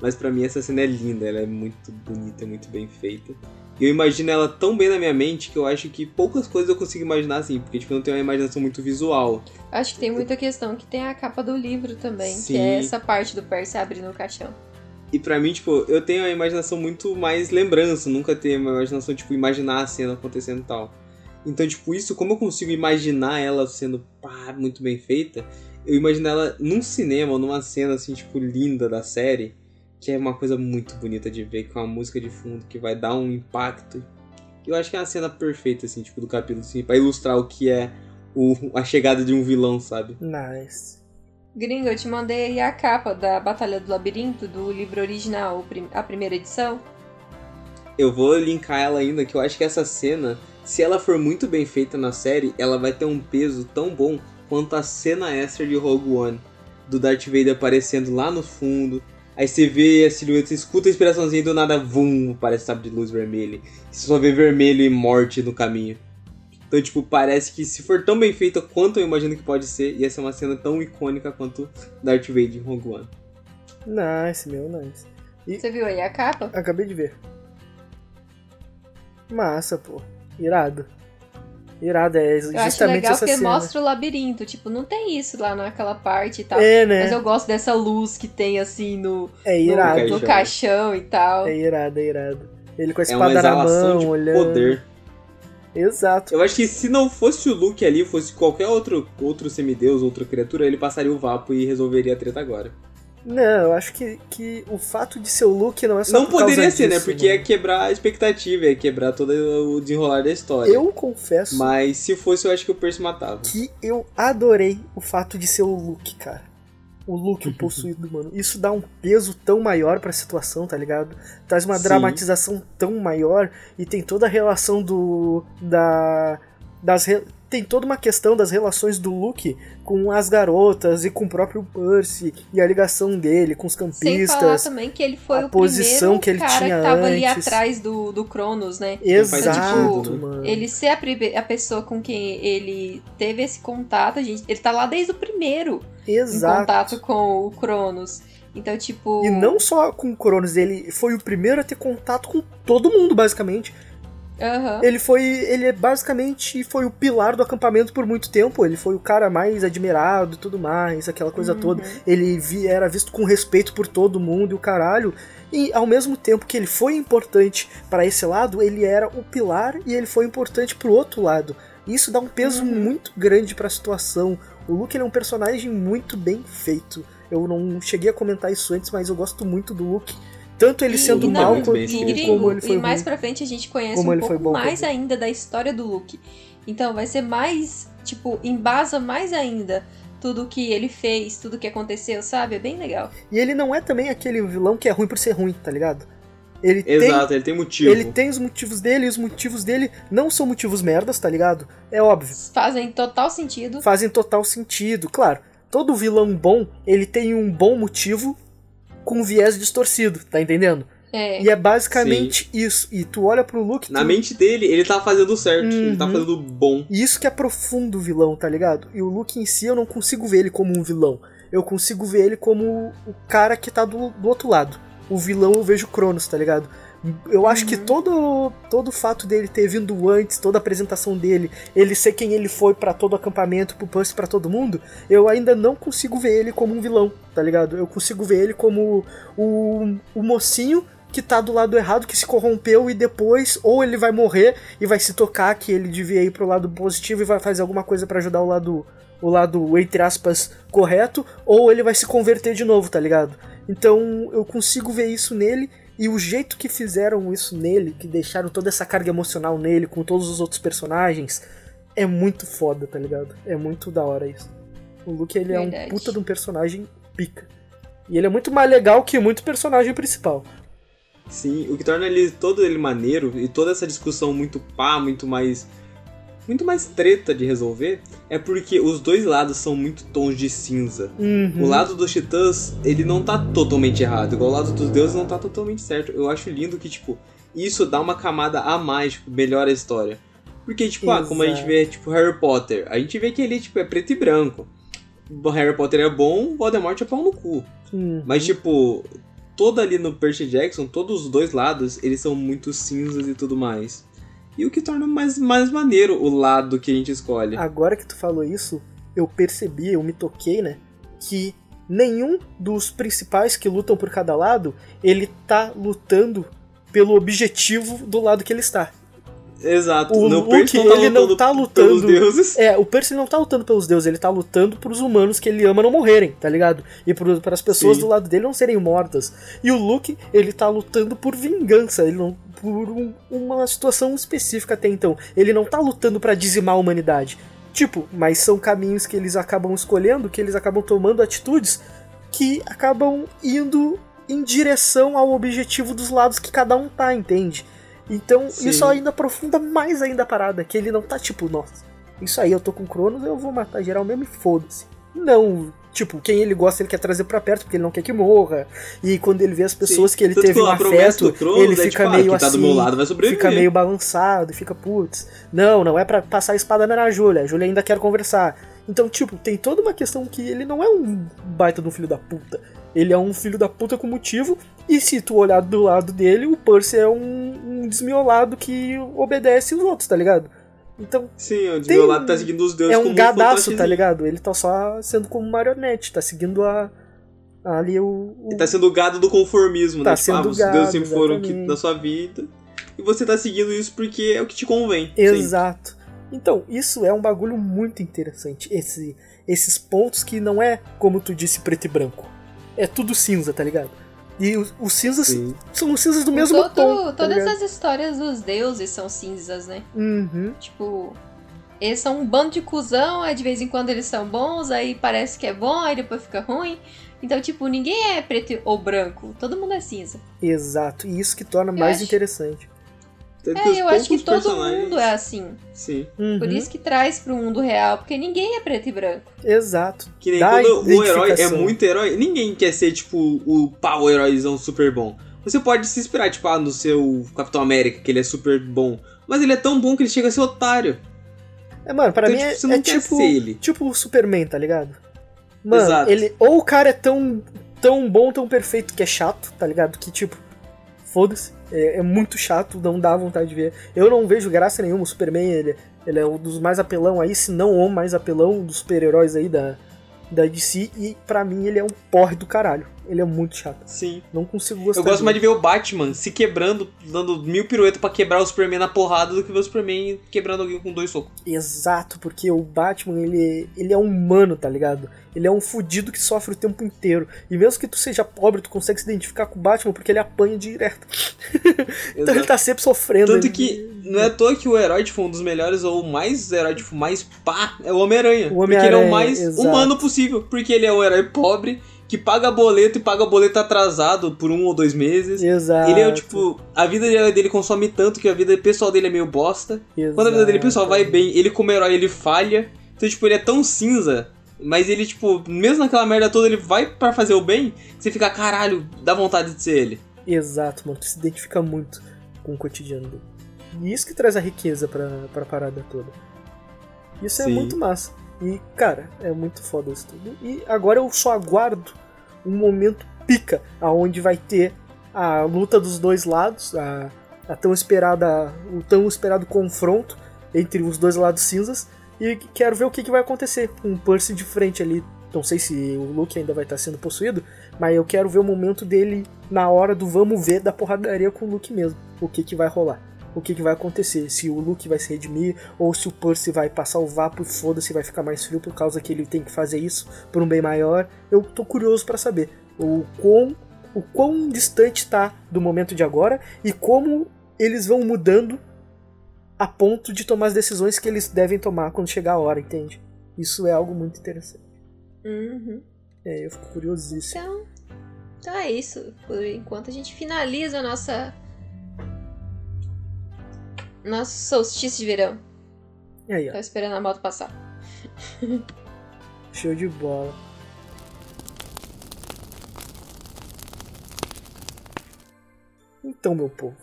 Mas pra mim essa cena é linda, ela é muito bonita, muito bem feita. E eu imagino ela tão bem na minha mente que eu acho que poucas coisas eu consigo imaginar assim, porque tipo, eu não tenho uma imaginação muito visual. Acho que tem muita questão que tem a capa do livro também, que Sim. é essa parte do Percy abrindo o caixão. E pra mim, tipo, eu tenho a imaginação muito mais lembrança, nunca tenho uma imaginação, tipo, imaginar a cena acontecendo e tal. Então, tipo, isso, como eu consigo imaginar ela sendo, pá, muito bem feita, eu imagino ela num cinema, numa cena, assim, tipo, linda da série, que é uma coisa muito bonita de ver, com a música de fundo, que vai dar um impacto. Eu acho que é uma cena perfeita, assim, tipo, do capítulo, assim, pra ilustrar o que é o, a chegada de um vilão, sabe? nice. Gringo, eu te mandei aí a capa da Batalha do Labirinto, do livro original, a primeira edição. Eu vou linkar ela ainda, que eu acho que essa cena, se ela for muito bem feita na série, ela vai ter um peso tão bom quanto a cena extra de Rogue One. Do Darth Vader aparecendo lá no fundo. Aí você vê a silhueta, você escuta a inspiraçãozinha e do nada, vum, aparece sabe de luz vermelha. E você só vê vermelho e morte no caminho. Então, tipo, parece que se for tão bem feita quanto eu imagino que pode ser, ia ser uma cena tão icônica quanto Darth Vader em Rogue One. Nice, meu, nice. Você viu aí a capa? Acabei de ver. Massa, pô. Irado. Irado, é Eu acho justamente legal essa porque cena. mostra o labirinto. Tipo, não tem isso lá naquela parte e tal. É, né? Mas eu gosto dessa luz que tem assim no, É no, irado. no Caixão. caixão e tal. É irado, é irado. Ele com a É uma espada na exalação mão, de olhando. poder. Exato. Eu acho que se não fosse o Luke ali, fosse qualquer outro, outro semideus, outra criatura, ele passaria o vapo e resolveria a treta agora. Não, eu acho que, que o fato de ser o Luke não é só não poderia ser, né? disso, Porque é mano. quebrar a expectativa, é quebrar todo o desenrolar da história. Eu confesso Mas se fosse, eu acho que o Percy matava. que eu adorei o fato de ser o Luke, cara. O Luke, o possuído, mano. Isso dá um peso tão maior pra situação, tá ligado? Traz uma Sim. dramatização tão maior e tem toda a relação do. da. das. re- tem toda uma questão das relações do Luke com as garotas e com o próprio Percy e a ligação dele com os Sem falar campistas. também que ele foi a o posição primeiro que ele cara tinha que tava ali antes. atrás do, do Cronos, né? Exato, Tipo, mano. Ele ser a, a pessoa com quem ele teve esse contato, a gente, ele tá lá desde o primeiro em Exato. contato com o Cronos. Então, tipo. E não só com o Cronos, ele foi o primeiro a ter contato com todo mundo, basicamente. Aham. Ele foi. Ele é basicamente foi o pilar do acampamento por muito tempo. Ele foi o cara mais admirado e tudo mais, aquela coisa Uhum. toda. Ele vi- era visto com respeito por todo mundo e o caralho. E ao mesmo tempo que ele foi importante para esse lado, ele era o pilar e ele foi importante pro outro lado. Isso dá um peso Uhum. muito grande pra situação. O Luke ele é um personagem muito bem feito. Eu não cheguei a comentar isso antes, mas eu gosto muito do Luke. Tanto ele E- sendo e mal e, como ele foi e mais ruim. pra frente a gente conhece Como um pouco bom mais ainda da história do Luke. Então vai ser mais, tipo, embasa mais ainda tudo que ele fez, tudo que aconteceu, sabe? É bem legal. E ele não é também aquele vilão que é ruim por ser ruim, tá ligado? Ele Exato, tem, ele tem motivo. ele tem os motivos dele e os motivos dele não são motivos merdas, tá ligado? É óbvio. Fazem total sentido. Fazem total sentido. Claro, todo vilão bom, ele tem um bom motivo com viés distorcido, tá entendendo? É. E é basicamente isso. E tu olha pro Luke, Na tu- mente dele, ele tá fazendo certo. Ele tá Uhum. fazendo bom. E isso que aprofunda o vilão, tá ligado? E o Luke em si eu não consigo ver ele como um vilão. Eu consigo ver ele como o cara que tá do, do outro lado. O vilão eu vejo o Cronos, tá ligado? Eu acho que todo, todo o fato dele ter vindo antes, toda a apresentação dele, ele ser quem ele foi pra todo o acampamento, pro Puss, pra todo mundo, eu ainda não consigo ver ele como um vilão, tá ligado? Eu consigo ver ele como o, o mocinho que tá do lado errado, que se corrompeu e depois ou ele vai morrer e vai se tocar que ele devia ir pro lado positivo e vai fazer alguma coisa pra ajudar o lado o lado entre aspas correto, ou ele vai se converter de novo, tá ligado? Então eu consigo ver isso nele e o jeito que fizeram isso nele, que deixaram toda essa carga emocional nele com todos os outros personagens, é muito foda, tá ligado? É muito da hora isso. O Luke ele é um Verdade. puta de um personagem pica. E ele é muito mais legal que muito personagem principal. Sim, o que torna ele todo ele maneiro e toda essa discussão muito pá, muito mais muito mais treta de resolver, é porque os dois lados são muito tons de cinza. Uhum. O lado dos titãs, ele não tá totalmente errado, igual o lado dos deuses não tá totalmente certo. Eu acho lindo que, tipo, isso dá uma camada a mais, tipo, melhora a história. Porque, tipo, ah, como a gente vê, tipo, Harry Potter, a gente vê que ele, tipo, é preto e branco. Harry Potter é bom, Voldemort é pau no cu. Uhum. Mas, tipo, todo ali no Percy Jackson, todos os dois lados, eles são muito cinzas e tudo mais. E o que torna mais, mais maneiro o lado que a gente escolhe. Agora que tu falou isso, eu percebi, eu me toquei, né? Que nenhum dos principais que lutam por cada lado, ele tá lutando pelo objetivo do lado que ele está. Exato. O no Luke, não tá ele não lutando tá pelos deuses. É, o Percy não tá lutando pelos deuses, ele tá lutando pros humanos que ele ama não morrerem, tá ligado? E para as pessoas Sim. do lado dele não serem mortas. E o Luke, ele tá lutando por vingança, ele não por um- uma situação específica até então. Ele não tá lutando pra dizimar a humanidade. Tipo, mas são caminhos que eles acabam escolhendo, que eles acabam tomando atitudes que acabam indo em direção ao objetivo dos lados que cada um tá, entende? Então, Sim. isso ainda aprofunda mais ainda a parada, que ele não tá tipo, nossa, isso aí eu tô com Cronos, eu vou matar geral mesmo e foda-se. Não, tipo, quem ele gosta ele quer trazer pra perto porque ele não quer que morra. E quando ele vê as pessoas Sim. que ele Tanto teve que um afeto, Cronos ele é, fica tipo, ah, meio quem tá assim, do meu lado fica meio balançado, fica putz. Não, não é pra passar a espada na Júlia, a Júlia ainda quer conversar. Então, tipo, tem toda uma questão que ele não é um baita de um filho da puta. Ele é um filho da puta com motivo, e se tu olhar do lado dele, o Percy é um, um desmiolado que obedece os outros, tá ligado? Então, Sim, o Tem- meu lado tá seguindo os deuses é um gadaço, tá ligado? Ele tá só sendo como marionete, tá seguindo a. Ali o. o- Ele tá sendo o gado do conformismo, Tá né? Tipo, ah, sendo os gado, deuses sempre foram que, da sua vida. E você tá seguindo isso porque é o que te convém. Exato. Então, isso é um bagulho muito interessante. Esse, esses pontos que não é, como tu disse, preto e branco. É tudo cinza, tá ligado? E os, os cinzas Sim. são os cinzas do mesmo Todo- tom. Tá todas ligado? as histórias dos deuses são cinzas, né? Uhum. Tipo, eles são um bando de cuzão, aí de vez em quando eles são bons, aí parece que é bom, aí depois fica ruim. Então, tipo, ninguém é preto ou branco, todo mundo é cinza. Exato. E isso que torna mais acho- interessante. É, eu acho que todo personagens- mundo é assim. Sim. Por Uhum, isso que traz pro mundo real, porque ninguém é preto e branco. Exato. Que nem Dá quando o herói é muito herói, ninguém quer ser, tipo, o pau heróizão super bom. Você pode se inspirar, tipo, ah, no seu Capitão América, que ele é super bom. Mas ele é tão bom que ele chega a ser otário. É, mano, pra Então, mim tipo, é, você não é quer tipo, ser ele. tipo o Superman, tá ligado? Mano, Exato. ele. Ou o cara é tão, tão bom, tão perfeito que é chato, tá ligado? Que tipo, foda-se. É, é muito chato, não dá vontade de ver. Eu não vejo graça nenhuma. O Superman, ele, ele é um dos mais apelão aí, se não o mais apelão dos super-heróis aí da, da DC. E pra mim ele é um porre do caralho. Ele é muito chato. Sim. Não consigo gostar Eu gosto dele. mais de ver o Batman se quebrando, dando mil piruetas pra quebrar o Superman na porrada do que ver o Superman quebrando alguém com dois socos. Exato, porque o Batman, ele, ele é humano, tá ligado? Ele é um fudido que sofre o tempo inteiro. E mesmo que tu seja pobre, tu consegue se identificar com o Batman porque ele apanha direto. então ele tá sempre sofrendo. Tanto ele- que não é à toa que o herói, tipo, um dos melhores ou o mais herói, tipo, mais pá, é o Homem-Aranha. O porque ele é o mais exato. humano possível. Porque ele é um herói pobre, que paga boleto e paga boleto atrasado por um ou dois meses. Exato. Ele é, tipo, a vida dele, consome tanto que a vida pessoal dele é meio bosta. Quando a vida dele pessoal vai bem, ele como herói, ele falha. Então, tipo, ele é tão cinza, mas ele, tipo, mesmo naquela merda toda, ele vai pra fazer o bem, que você fica, caralho, dá vontade de ser ele. Exato, mano. Tu se identifica muito com o cotidiano dele. E isso que traz a riqueza pra, pra parada toda. Isso é Sim. muito massa. E, cara, é muito foda isso tudo. E agora eu só aguardo um momento pica, aonde vai ter a luta dos dois lados, a, a tão esperada, o tão esperado confronto entre os dois lados cinzas. E quero ver o que, que vai acontecer com o Percy de frente ali. Não sei se o Luke ainda vai estar sendo possuído, mas eu quero ver o momento dele na hora do vamos ver da porradaria com o Luke mesmo. O que, que vai rolar. O que, que vai acontecer. Se o Luke vai se redimir, ou se o Percy vai passar o vapo e foda-se, vai ficar mais frio por causa que ele tem que fazer isso por um bem maior. Eu tô curioso pra saber o quão, o quão distante tá do momento de agora e como eles vão mudando a ponto de tomar as decisões que eles devem tomar quando chegar a hora, entende? Isso é algo muito interessante. Uhum. É, eu fico curiosíssimo. Então, então é isso. Por enquanto a gente finaliza a nossa. Nosso solstício de verão. E aí, ó, Tô esperando a moto passar. show de bola. Então, meu povo,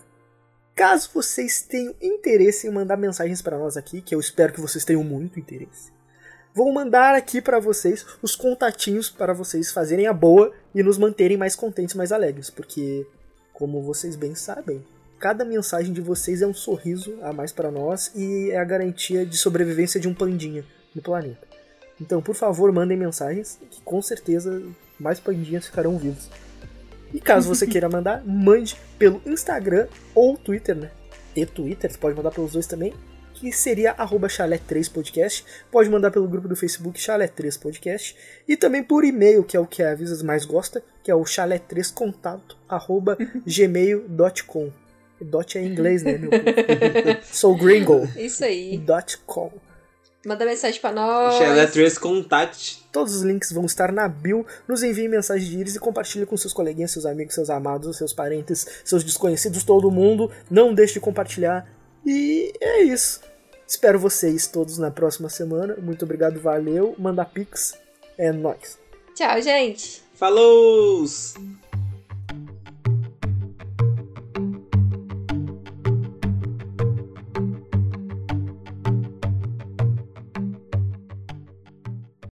caso vocês tenham interesse em mandar mensagens para nós aqui, que eu espero que vocês tenham muito interesse, vou mandar aqui para vocês os contatinhos para vocês fazerem a boa e nos manterem mais contentes, mais alegres, porque, como vocês bem sabem, cada mensagem de vocês é um sorriso a mais para nós e é a garantia de sobrevivência de um pandinha no planeta. Então, por favor, mandem mensagens, que com certeza mais pandinhas ficarão vivos. E caso você queira mandar, mande pelo Instagram ou Twitter, né? E Twitter, você pode mandar pelos dois também, que seria arroba chalé3podcast. Pode mandar pelo grupo do Facebook chalé3podcast. E também por e-mail, que é o que a Avisas mais gosta, que é o chalé3contato arroba gmail.com. Dot é em inglês, né, meu povo? Sou gringo. Isso aí. Dot com. Manda mensagem pra nós. 3 Contact. Todos os links vão estar na bio. Nos envie mensagem de íris e compartilhe com seus coleguinhas, seus amigos, seus amados, seus parentes, seus desconhecidos, todo mundo. Não deixe de compartilhar. E é isso. Espero vocês todos na próxima semana. Muito obrigado, valeu. Manda pix. É nóis. Tchau, gente. Falou!